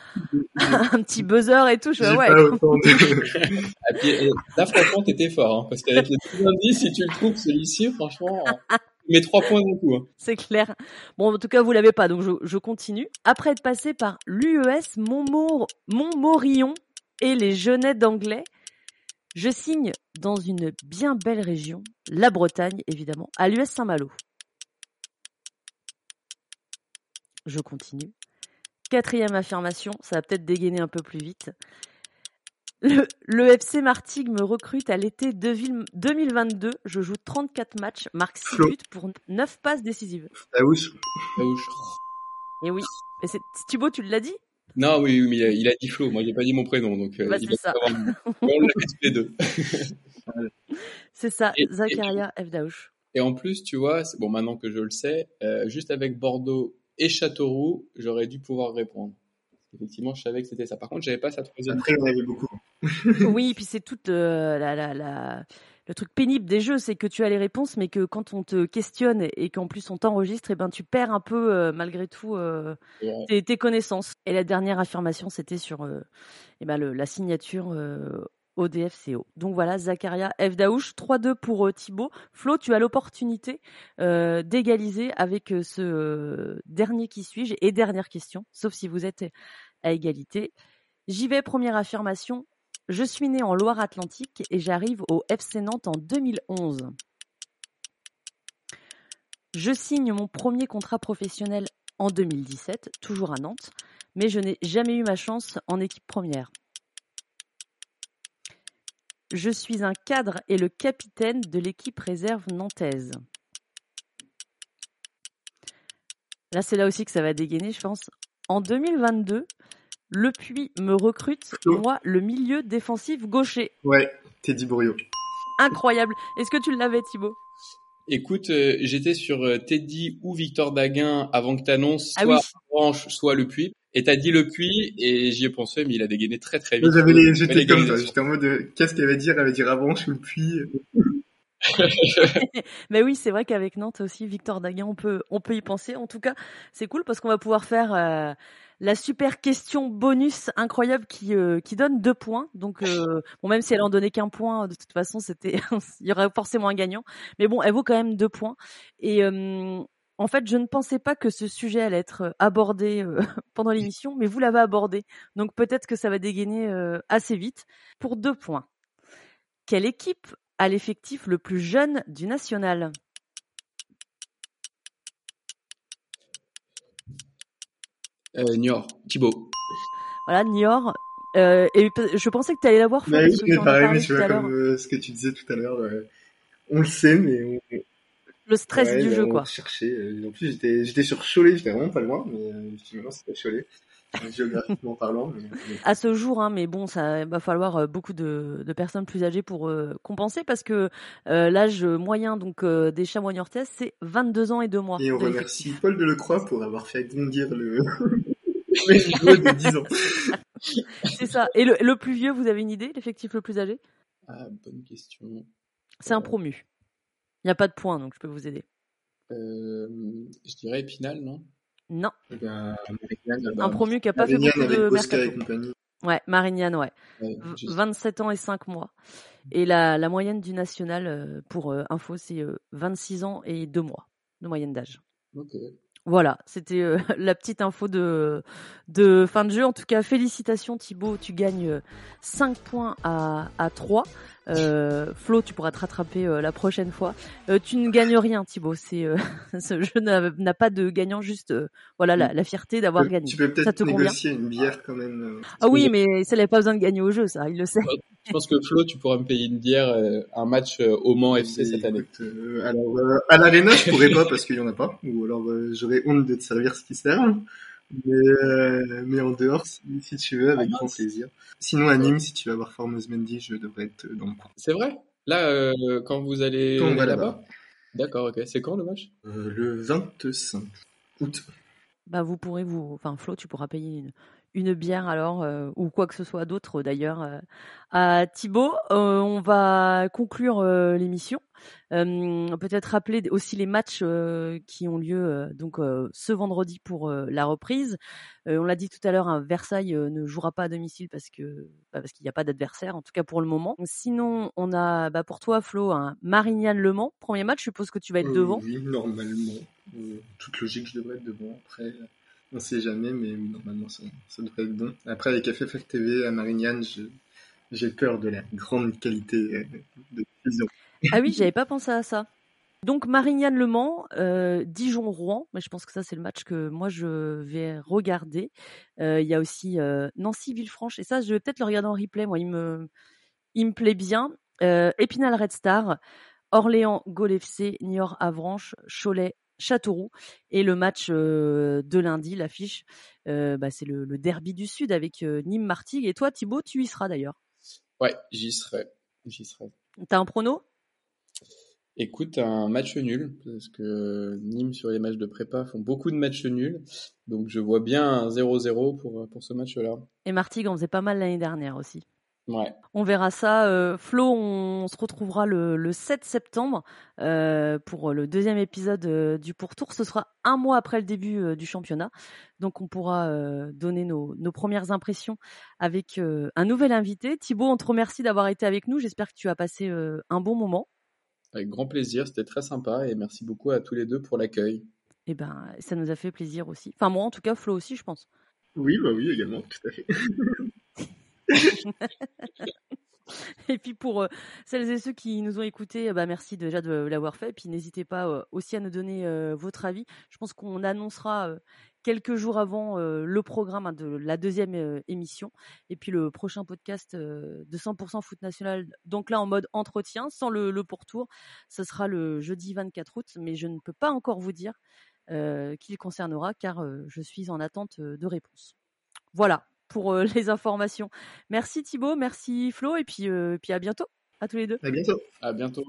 un petit buzzer et tout. Je fais, ouais, pas autant de... Ah, puis, et là, franchement, t'étais fort. Hein, parce qu'avec les deux indices, si tu le trouves, celui-ci, franchement, Hein. c'est clair. Bon, en tout cas, vous l'avez pas, donc je, continue. Après être passé par l'UES Montmor- Montmorillon et les Genêts d'Anglais, je signe dans une bien belle région, la Bretagne évidemment, à l'US Saint-Malo. Je continue. Quatrième affirmation, ça va peut-être dégainer un peu plus vite. Le, le FC Martigues me recrute à l'été 2022. Je joue 34 matchs, marque 6 Flo. buts pour 9 passes décisives. Ah Ah. Et oui. Mais c'est Thibaut, tu l'as dit? Non, oui, oui, mais il a, dit Flo. Moi, j'ai pas dit mon prénom, donc euh, Bah, il ça. savoir. On l'a tous les deux. C'est ça, Et- Zakaria Fdaouch. Et en plus, tu vois, c'est- bon, maintenant que je le sais, euh, juste avec Bordeaux et Châteauroux, j'aurais dû pouvoir répondre. Effectivement, je savais que c'était ça. Par contre, j'avais pas sa troisième. après, il y en avait beaucoup. oui, puis c'est toute euh, la, la, la- le truc pénible des jeux, c'est que tu as les réponses, mais que quand on te questionne et, qu'en plus on t'enregistre, et eh ben tu perds un peu euh, malgré tout euh, tes, connaissances. Et la dernière affirmation, c'était sur et eh ben la signature ODFCO. Donc voilà, Zakaria F. Daouche, 3-2 pour Thibaut. Flo, tu as l'opportunité d'égaliser avec ce dernier qui suis-je et dernière question, sauf si vous êtes à égalité. J'y vais, première affirmation. Je suis né en Loire-Atlantique et j'arrive au FC Nantes en 2011. Je signe mon premier contrat professionnel en 2017, toujours à Nantes, mais je n'ai jamais eu ma chance en équipe première. Je suis un cadre et le capitaine de l'équipe réserve nantaise. Là, c'est là aussi que ça va dégainer, je pense. En 2022, le Puy me recrute, moi, le milieu défensif gaucher. Ouais, Teddy Bourriot. Incroyable. Est-ce que tu l'avais, Thibaut? Écoute, euh, j'étais sur euh, Teddy ou Victor Daguin avant que tu annonces ah soit Branche, soit le Puy. Et t'as dit le Puy et j'y ai pensé, mais il a dégainé très très vite. J'avais les, j'étais comme ça. J'étais en mode, euh, qu'est-ce qu'elle va dire? Elle va dire Avranches ou le Puy mais oui, c'est vrai qu'avec Nantes aussi, Victor Daguin, on peut, on peut y penser. En tout cas, c'est cool parce qu'on va pouvoir faire la super question bonus incroyable qui euh, qui donne deux points. Donc euh, bon, même si elle en donnait qu'un point, de toute façon, c'était il y aurait forcément un gagnant. Mais bon, elle vaut quand même deux points. Et euh, en fait, je ne pensais pas que ce sujet allait être abordé pendant l'émission, mais vous l'avez abordé. Donc peut-être que ça va dégainer assez vite pour deux points. Quelle équipe a l'effectif le plus jeune du national? Euh, Niort, Thibaut. Voilà, Niort. Euh, et je pensais que tu allais l'avoir. Oui, mais pareil, mais tu vois, comme euh, ce que tu disais tout à l'heure, euh, on le sait, mais on... Le stress du jeu, quoi. Chercher. En plus, j'étais, j'étais sur Cholet, j'étais vraiment pas loin, mais effectivement, c'était Cholet géographiquement parlant. À ce jour, hein, mais bon, ça va falloir euh, beaucoup de, de personnes plus âgées pour euh, compenser parce que euh, l'âge moyen donc des chamois niortais, c'est 22 ans et 2 mois. Et on remercie Paul Delecroix pour avoir fait bondir le, le de 10 ans. c'est ça. Et le, le, plus vieux, vous avez une idée, l'effectif le plus âgé? Ah, bonne question. C'est un promu. Il n'y a pas de points, donc je peux vous aider. je dirais Épinal, non? Non. Eh ben, un promu qui n'a pas fait beaucoup de mercato. Ouais, Marignane, ouais. 27 ans et 5 mois. Et la, la moyenne du national, euh, pour euh, info, c'est 26 euh, ans et 2 mois de moyenne d'âge. Voilà, c'était la petite info de, de fin de jeu. En tout cas, félicitations Thibaut, tu gagnes 5 points à, à 3. Euh, Flo, tu pourras te rattraper euh, la prochaine fois. Euh, tu ne gagnes rien, Thibaut. C'est euh, ce jeu n'a pas de gagnant, juste voilà la, la fierté d'avoir gagné. Tu peux peut-être négocier une bière quand même. ah oui, mais ça n'avait pas besoin de gagner au jeu, ça, il le sait. Je pense que Flo, tu pourras me payer une bière, un match au Mans FC cette année. alors à l'arena, je pourrais pas parce qu'il y en a pas, ou alors j'aurais honte de te servir ce qui sert. Mais, euh, mais en dehors, si, tu veux, avec ah, grand plaisir. Sinon, à Nîmes, si tu vas voir Formose Mendy, je devrais être dans le coin. C'est vrai? Là, euh, quand vous allez là-bas? là D'accord, ok. C'est quand le match? Euh, Le 25 août. Bah, vous pourrez vous. Enfin, Flo, tu pourras payer une, une bière alors, euh, ou quoi que ce soit d'autre d'ailleurs, euh, à Thibaut. Euh, on va conclure l'émission. Peut-être rappeler aussi les matchs qui ont lieu donc ce vendredi pour la reprise. on l'a dit tout à l'heure, hein, Versailles ne jouera pas à domicile parce que bah, parce qu'il n'y a pas d'adversaire, en tout cas pour le moment. Sinon, on a bah, pour toi, Flo, un Marignane-Le Mans. Premier match, je suppose que tu vas être devant. Oui, normalement. toute logique, je devrais être devant. Après, on sait jamais, mais normalement ça, devrait être bon. Après avec FFF TV à Marignane, j'ai peur de la grande qualité euh, de vision. Ah oui, j'avais pas pensé à ça. Donc Marignane-Le Mans, euh, Dijon-Rouen, mais je pense que ça c'est le match que moi je vais regarder. Euh, il y a aussi Nancy-Villefranche, et ça je vais peut-être le regarder en replay, moi il me, il me plaît bien. Épinal-Red Star, Orléans-Gol FC, Niort-Avranches, Cholet Châteauroux. Et le match de lundi, l'affiche, bah, c'est le, derby du Sud avec Nîmes Martigues. Et toi, Thibaut, tu y seras d'ailleurs. Ouais, j'y serai. J'y serai. T'as un prono? Écoute, un match nul, parce que Nîmes sur les matchs de prépa font beaucoup de matchs nuls. Donc je vois bien un 0-0 pour, pour ce match-là. Et Martigues en faisait pas mal l'année dernière aussi. On verra ça. Euh, Flo, on, se retrouvera le, 7 septembre euh, pour le deuxième épisode euh, du pourtour. Ce sera un mois après le début du championnat. Donc on pourra donner nos, premières impressions avec un nouvel invité. Thibaut, on te remercie d'avoir été avec nous. J'espère que tu as passé un bon moment. Avec grand plaisir, c'était très sympa et merci beaucoup à tous les deux pour l'accueil. Eh ben, ça nous a fait plaisir aussi. Enfin moi en tout cas, Flo aussi, je pense. Oui, bah oui, également, tout à fait. et puis pour euh, celles et ceux qui nous ont écoutés, bah merci déjà de l'avoir fait. Et puis n'hésitez pas euh, aussi à nous donner euh, votre avis. Je pense qu'on annoncera quelques jours avant le programme hein, de la deuxième émission. Et puis le prochain podcast de 100% foot national, donc là en mode entretien, sans le, le pourtour, ce sera le jeudi 24 août. Mais je ne peux pas encore vous dire qui le concernera car je suis en attente de réponse. Voilà pour euh, les informations. Merci Thibaut, merci Flo, et puis, euh, puis à bientôt. À tous les deux. À bientôt. À bientôt.